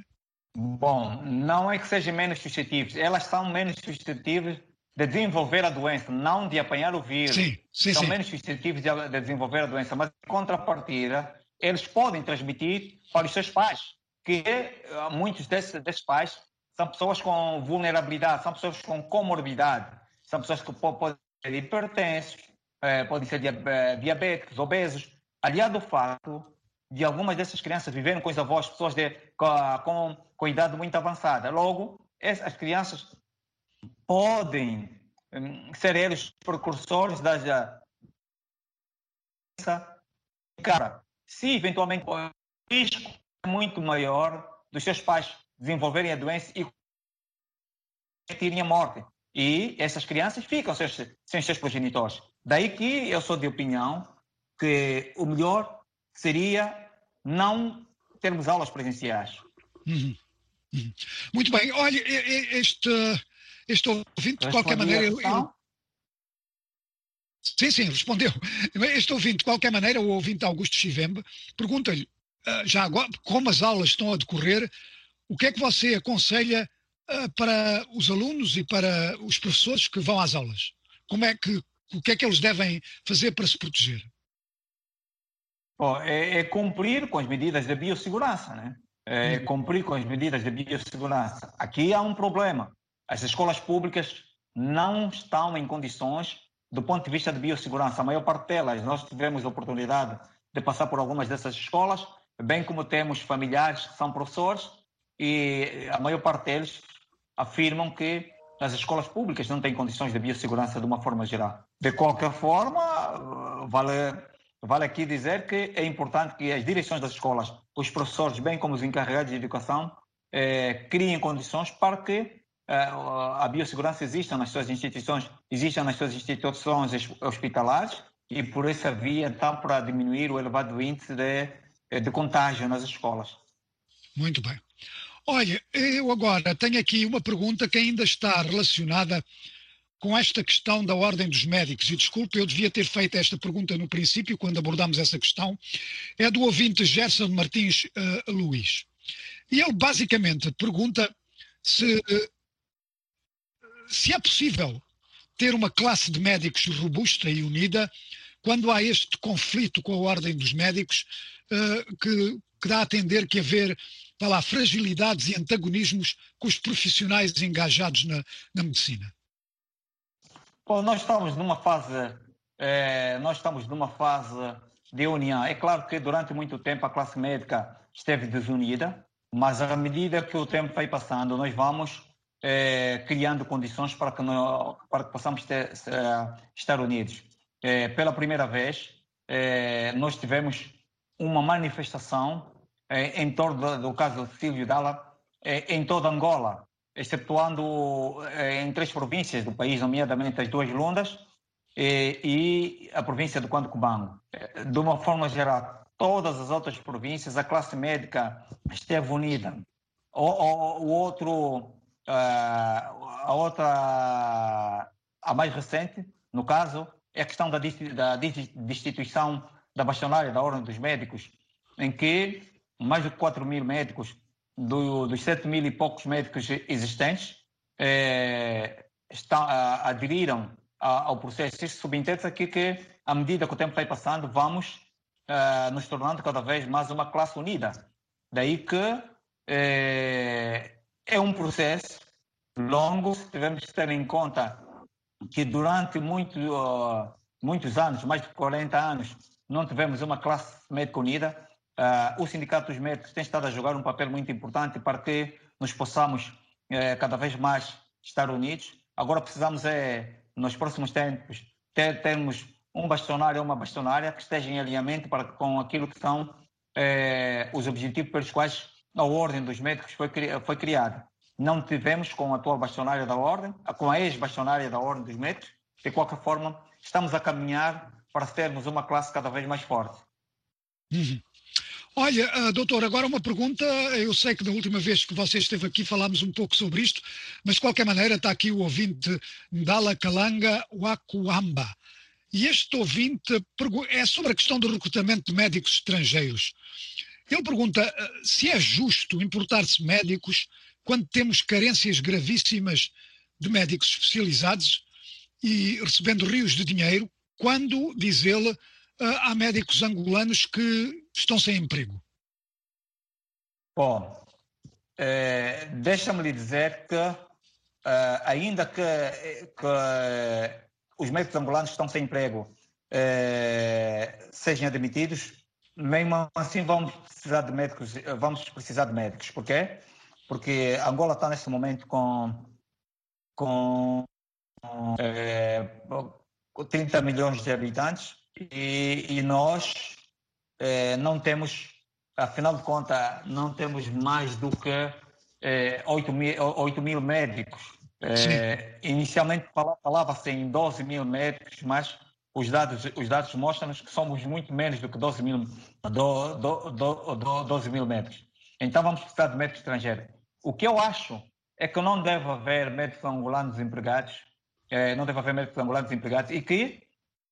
Bom, não é que sejam menos suscetíveis, elas são menos suscetíveis de desenvolver a doença, não de apanhar o vírus. Sim, sim, são sim. menos suscetíveis de, de desenvolver a doença, mas em contrapartida, eles podem transmitir para os seus pais, que uh, muitos desses, desses pais são pessoas com vulnerabilidade, são pessoas com comorbidade, são pessoas que podem ser hipertensos, eh, podem ser eh, diabéticos, obesos. Aliado ao fato de algumas dessas crianças viverem com os avós, pessoas de, com, com idade muito avançada. Logo, as crianças podem um, ser eles precursores da cara se eventualmente o risco é muito maior dos seus pais desenvolverem a doença e terem a morte e essas crianças ficam sem, sem seus progenitores daí que eu sou de opinião que o melhor seria não termos aulas presenciais uhum. Uhum. muito bem olha este este ouvinte, de qualquer maneira. Eu, eu... Sim, sim, respondeu. Este ouvinte, de qualquer maneira, o ouvinte Augusto Chivembe, pergunta-lhe, ah, já agora, como as aulas estão a decorrer, o que é que você aconselha para os alunos e para os professores que vão às aulas? Como é que, o que é que eles devem fazer para se proteger? Bom, é, é cumprir com as medidas de biossegurança, né? É uhum. cumprir com as medidas de biossegurança. Aqui há um problema. As escolas públicas não estão em condições, do ponto de vista de biossegurança, a maior parte delas, nós tivemos a oportunidade de passar por algumas dessas escolas, bem como temos familiares que são professores, e a maior parte deles afirmam que as escolas públicas não têm condições de biossegurança de uma forma geral. De qualquer forma, vale, vale aqui dizer que é importante que as direções das escolas, os professores, bem como os encarregados de educação, eh, criem condições para que é, a biossegurança existe nas suas instituições, existe nas suas instituições hospitalares e por essa via então para diminuir o elevado índice de, de contágio nas escolas. Muito bem. Olha, eu agora tenho aqui uma pergunta que ainda está relacionada com esta questão da ordem dos médicos. E desculpe, eu devia ter feito esta pergunta no princípio, quando abordámos essa questão. É do ouvinte Gerson Martins uh, Luiz. E ele basicamente pergunta se se é possível ter uma classe de médicos robusta e unida quando há este conflito com a ordem dos médicos uh, que, que, dá a entender que haver lá, fragilidades e antagonismos com os profissionais engajados na, na medicina? Bom, nós estamos numa fase, é, nós estamos numa fase de união. É claro que durante muito tempo a classe médica esteve desunida, mas à medida que o tempo vai passando, nós vamos é, criando condições para que, nós, para que possamos ter, estar unidos. É, pela primeira vez, é, nós tivemos uma manifestação em torno do, caso Silvio Dalla em toda Angola, excetuando em três províncias do país, nomeadamente as duas Lundas e, a província do Quando Cubango. De uma forma geral, todas as outras províncias, a classe médica esteve unida. O, o, o outro a outra, a mais recente, no caso, é a questão da, da destituição da bastonária da Ordem dos Médicos, em que mais de 4 mil médicos, do, dos 7 mil e poucos médicos existentes, eh, está, aderiram ao processo. Isso subentende aqui que, à medida que o tempo vai passando, vamos uh, nos tornando cada vez mais uma classe unida. Daí que é, é um processo longo, devemos ter em conta que durante muito, uh, muitos anos, mais de 40 anos, não tivemos uma classe médica unida. Uh, o Sindicato dos Médicos tem estado a jogar um papel muito importante para que nos possamos uh, cada vez mais estar unidos. Agora precisamos, é, nos próximos tempos, ter, termos um bastonário ou uma bastonária que esteja em alinhamento para, com aquilo que são é, os objetivos pelos quais a Ordem dos Médicos foi, foi criada. Não tivemos com a atual bastonária da Ordem, com a ex-bastonária da Ordem dos Médicos, de qualquer forma, estamos a caminhar para termos uma classe cada vez mais forte. Uhum. Olha, uh, doutor, agora uma pergunta. Eu sei que da última vez que você esteve aqui falámos um pouco sobre isto, mas de qualquer maneira está aqui o ouvinte Ndala Kalanga Wakuamba. E este ouvinte é sobre a questão do recrutamento de médicos estrangeiros. Ele pergunta uh, se é justo importar-se médicos quando temos carências gravíssimas de médicos especializados e recebendo rios de dinheiro, quando, diz ele, há médicos angolanos que estão sem emprego? Bom, é, deixa-me lhe dizer que, é, ainda que, que, os médicos angolanos estão sem emprego é, sejam admitidos, mesmo assim vamos precisar de médicos, vamos precisar de médicos. Por quê? Porque Angola está nesse momento com, com é, 30 milhões de habitantes e, e nós é, não temos, afinal de contas, não temos mais do que é, 8, mil, 8 mil médicos. É, inicialmente falava-se em 12 mil médicos, mas os dados, os dados mostram-nos que somos muito menos do que 12 mil, do, do, do, 12 mil médicos. Então vamos precisar de médicos estrangeiros. O que eu acho é que não deve haver médicos angolanos empregados, é, não deve haver médicos angolanos empregados e que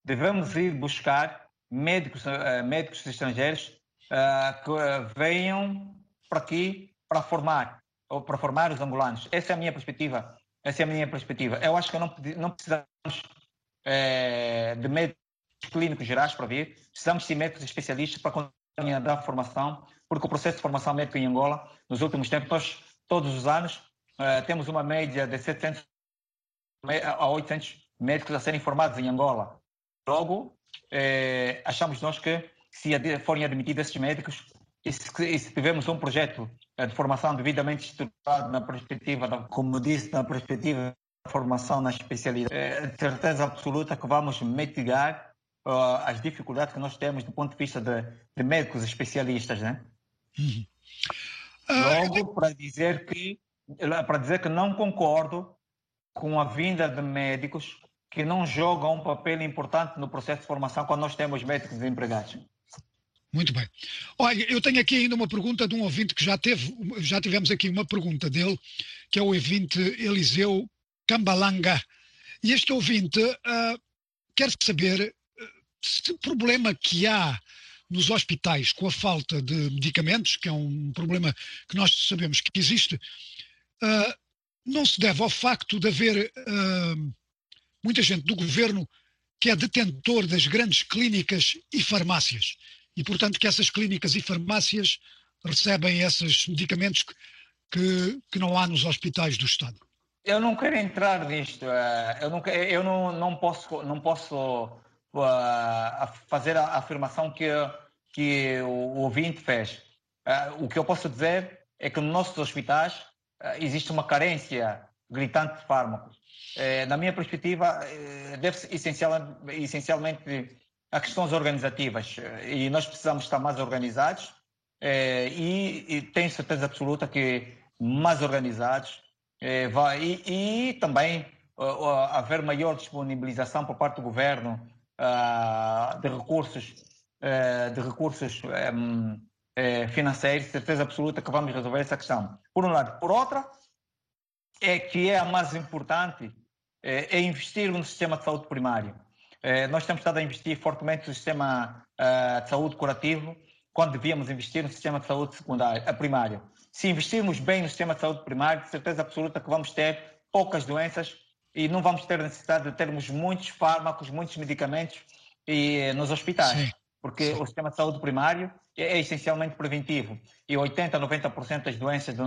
devemos ir buscar médicos, uh, médicos estrangeiros uh, que venham para aqui para formar, ou para formar os angolanos. Essa é a minha perspectiva. Essa é a minha perspectiva. Eu acho que não, não precisamos de médicos clínicos gerais para vir, precisamos de médicos especialistas para continuar a dar formação, porque o processo de formação médica em Angola, nos últimos tempos, nós, todos os anos, temos uma média de 700 a 800 médicos a serem formados em Angola. Logo, é, achamos nós que se forem admitidos esses médicos e se, e se tivermos um projeto de formação devidamente estruturado na perspectiva, da, como disse, na perspectiva formação na especialidade. É certeza absoluta que vamos mitigar uh, as dificuldades que nós temos do ponto de vista de, de médicos especialistas, né? Uhum. Logo, para dizer que para dizer que não concordo com a vinda de médicos que não jogam um papel importante no processo de formação quando nós temos médicos empregados. Muito bem. Olha, eu tenho aqui ainda uma pergunta de um ouvinte que já teve, já tivemos aqui uma pergunta dele, que é o ouvinte Eliseu Cambalanga. E este ouvinte uh, quer saber uh, se o problema que há nos hospitais com a falta de medicamentos, que é um problema que nós sabemos que existe, uh, não se deve ao facto de haver muita gente do governo que é detentor das grandes clínicas e farmácias. E, portanto, que essas clínicas e farmácias recebem esses medicamentos que, que, que não há nos hospitais do Estado eu não quero entrar nisto. Eh, eu não, eu não, não posso, não posso uh, fazer a afirmação que, que o ouvinte fez. Uh, o que eu posso dizer é que nos nossos hospitais uh, existe uma carência gritante de fármacos. na minha perspectiva, deve-se essencialmente, essencialmente a questões organizativas e nós precisamos estar mais organizados e, e tenho certeza absoluta que mais organizados vai, e, e também haver maior disponibilização por parte do governo uh, de recursos, de recursos um, financeiros, certeza absoluta que vamos resolver essa questão. Por um lado. Por outra, é que é a mais importante, é, é investir no sistema de saúde primário. nós temos estado a investir fortemente no sistema de saúde curativo, quando devíamos investir no sistema de saúde secundário, a primário se investirmos bem no sistema de saúde primário, de certeza absoluta que vamos ter poucas doenças e não vamos ter necessidade de termos muitos fármacos, muitos medicamentos e, nos hospitais. Sim. porque o sistema de saúde primário é, é essencialmente preventivo e 80, 90% das doenças do,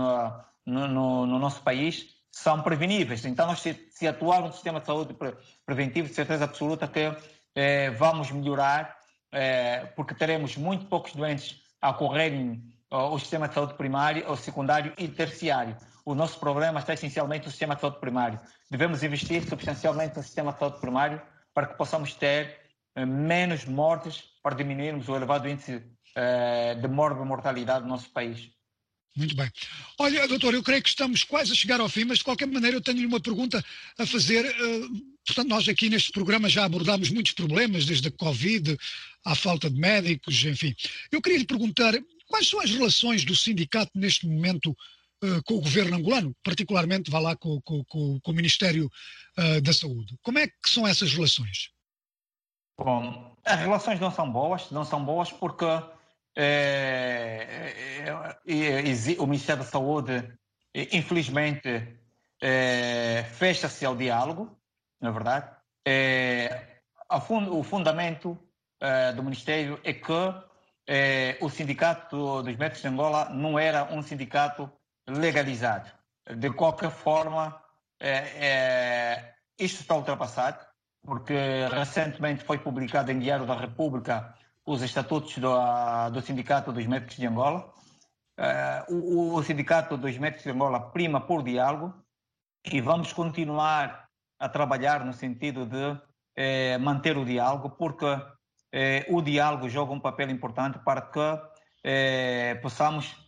no, no, no, nosso país são preveníveis. Então, nós, se, se atuar no sistema de saúde pre, preventivo, de certeza absoluta que eh, vamos melhorar, eh, porque teremos muito poucos doentes a ocorrerem o sistema de saúde primário, secundário e terciário. O nosso problema está essencialmente no sistema de saúde primário. Devemos investir substancialmente no sistema de saúde primário para que possamos ter eh, menos mortes, para diminuirmos o elevado índice eh, de mortalidade do nosso país. Muito bem. Olha, doutor, eu creio que estamos quase a chegar ao fim, mas de qualquer maneira eu tenho-lhe uma pergunta a fazer. Eh, portanto, nós aqui neste programa já abordámos muitos problemas, desde a Covid à falta de médicos, enfim. Eu queria lhe perguntar quais são as relações do sindicato neste momento uh, com o governo angolano, particularmente, vá lá, com, com, com, com o Ministério da Saúde. Como é que são essas relações? Bom, as relações não são boas, não são boas porque é, é, é, o Ministério da Saúde, infelizmente, fecha-se ao diálogo, na é verdade. Fund, o fundamento do Ministério é que o Sindicato dos Médicos de Angola não era um sindicato legalizado. De qualquer forma, isto está ultrapassado, porque recentemente foi publicado em Diário da República os estatutos do, do Sindicato dos Médicos de Angola. Uh, o, Sindicato dos Médicos de Angola prima por diálogo e vamos continuar a trabalhar no sentido de eh, manter o diálogo, porque eh, o diálogo joga um papel importante para que eh, possamos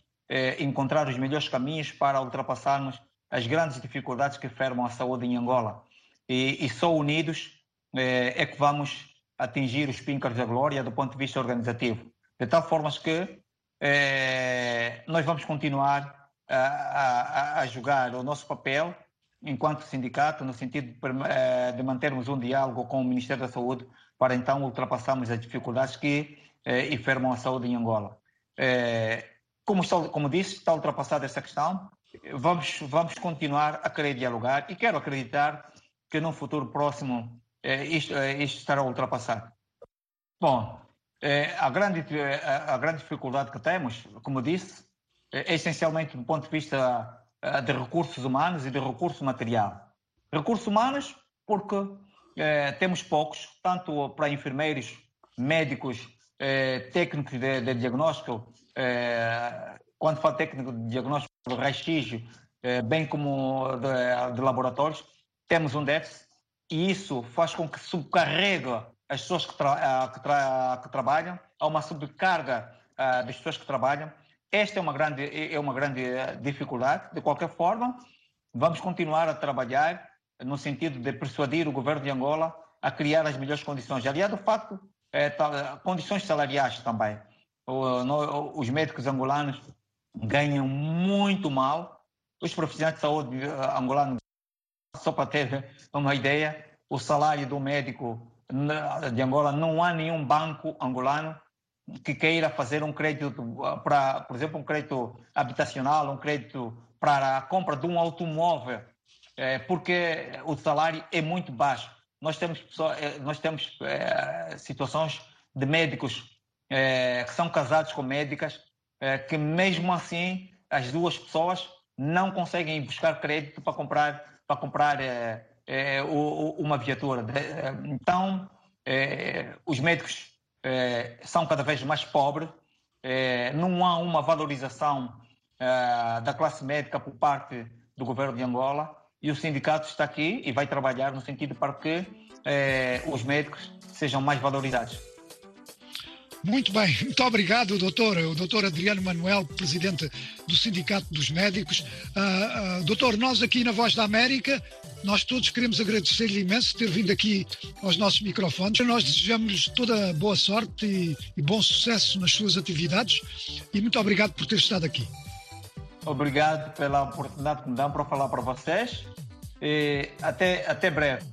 encontrar os melhores caminhos para ultrapassarmos as grandes dificuldades que fermam a saúde em Angola. E, e só unidos é que vamos atingir os píncaros da glória do ponto de vista organizativo. De tal forma que eh, nós vamos continuar a, a, a, jogar o nosso papel enquanto sindicato, no sentido de, eh, de, mantermos um diálogo com o Ministério da Saúde para então ultrapassarmos as dificuldades que eh, enfermam a saúde em Angola. Eh, como, está, como disse, está ultrapassada essa questão, vamos, vamos continuar a querer dialogar e quero acreditar que num futuro próximo é, isto, é, isto estará ultrapassado. Bom, é, a, grande, a grande dificuldade que temos, como disse, é essencialmente do ponto de vista de recursos humanos e de recurso material. Recursos humanos, porque é, temos poucos, tanto para enfermeiros, médicos, é, técnicos de, de diagnóstico, quando falo técnico de diagnóstico do raio-x, bem como de, de laboratórios, temos um déficit e isso faz com que subcarregue as pessoas que, tra que, tra que trabalham, há uma subcarga uh, das pessoas que trabalham. Esta é uma grande, é uma grande eh, dificuldade. De qualquer forma, vamos continuar a trabalhar no sentido de persuadir o governo de Angola a criar as melhores condições. Aliás, o facto, é, condições salariais também. O, no, os médicos angolanos ganham muito mal, os profissionais de saúde eh, angolanos só para ter uma ideia, o salário do médico de Angola, não há nenhum banco angolano que queira fazer um crédito para, por exemplo, um crédito habitacional, um crédito para a compra de um automóvel, é, porque o salário é muito baixo. Nós temos, é, nós temos é, situações de médicos que são casados com médicas, que mesmo assim as duas pessoas não conseguem buscar crédito para comprar para comprar é, uma viatura. Então, é, os médicos é, são cada vez mais pobres, não há uma valorização da classe médica por parte do governo de Angola e o sindicato está aqui e vai trabalhar no sentido para que os médicos sejam mais valorizados. Muito bem, muito obrigado, doutor. O doutor Adriano Manuel, presidente do Sindicato dos Médicos. Uh, uh, doutor, nós aqui na Voz da América, nós todos queremos agradecer-lhe imenso ter vindo aqui aos nossos microfones. Nós desejamos toda boa sorte e, e bom sucesso nas suas atividades e muito obrigado por ter estado aqui. Obrigado pela oportunidade que me dão para falar para vocês e até, até breve.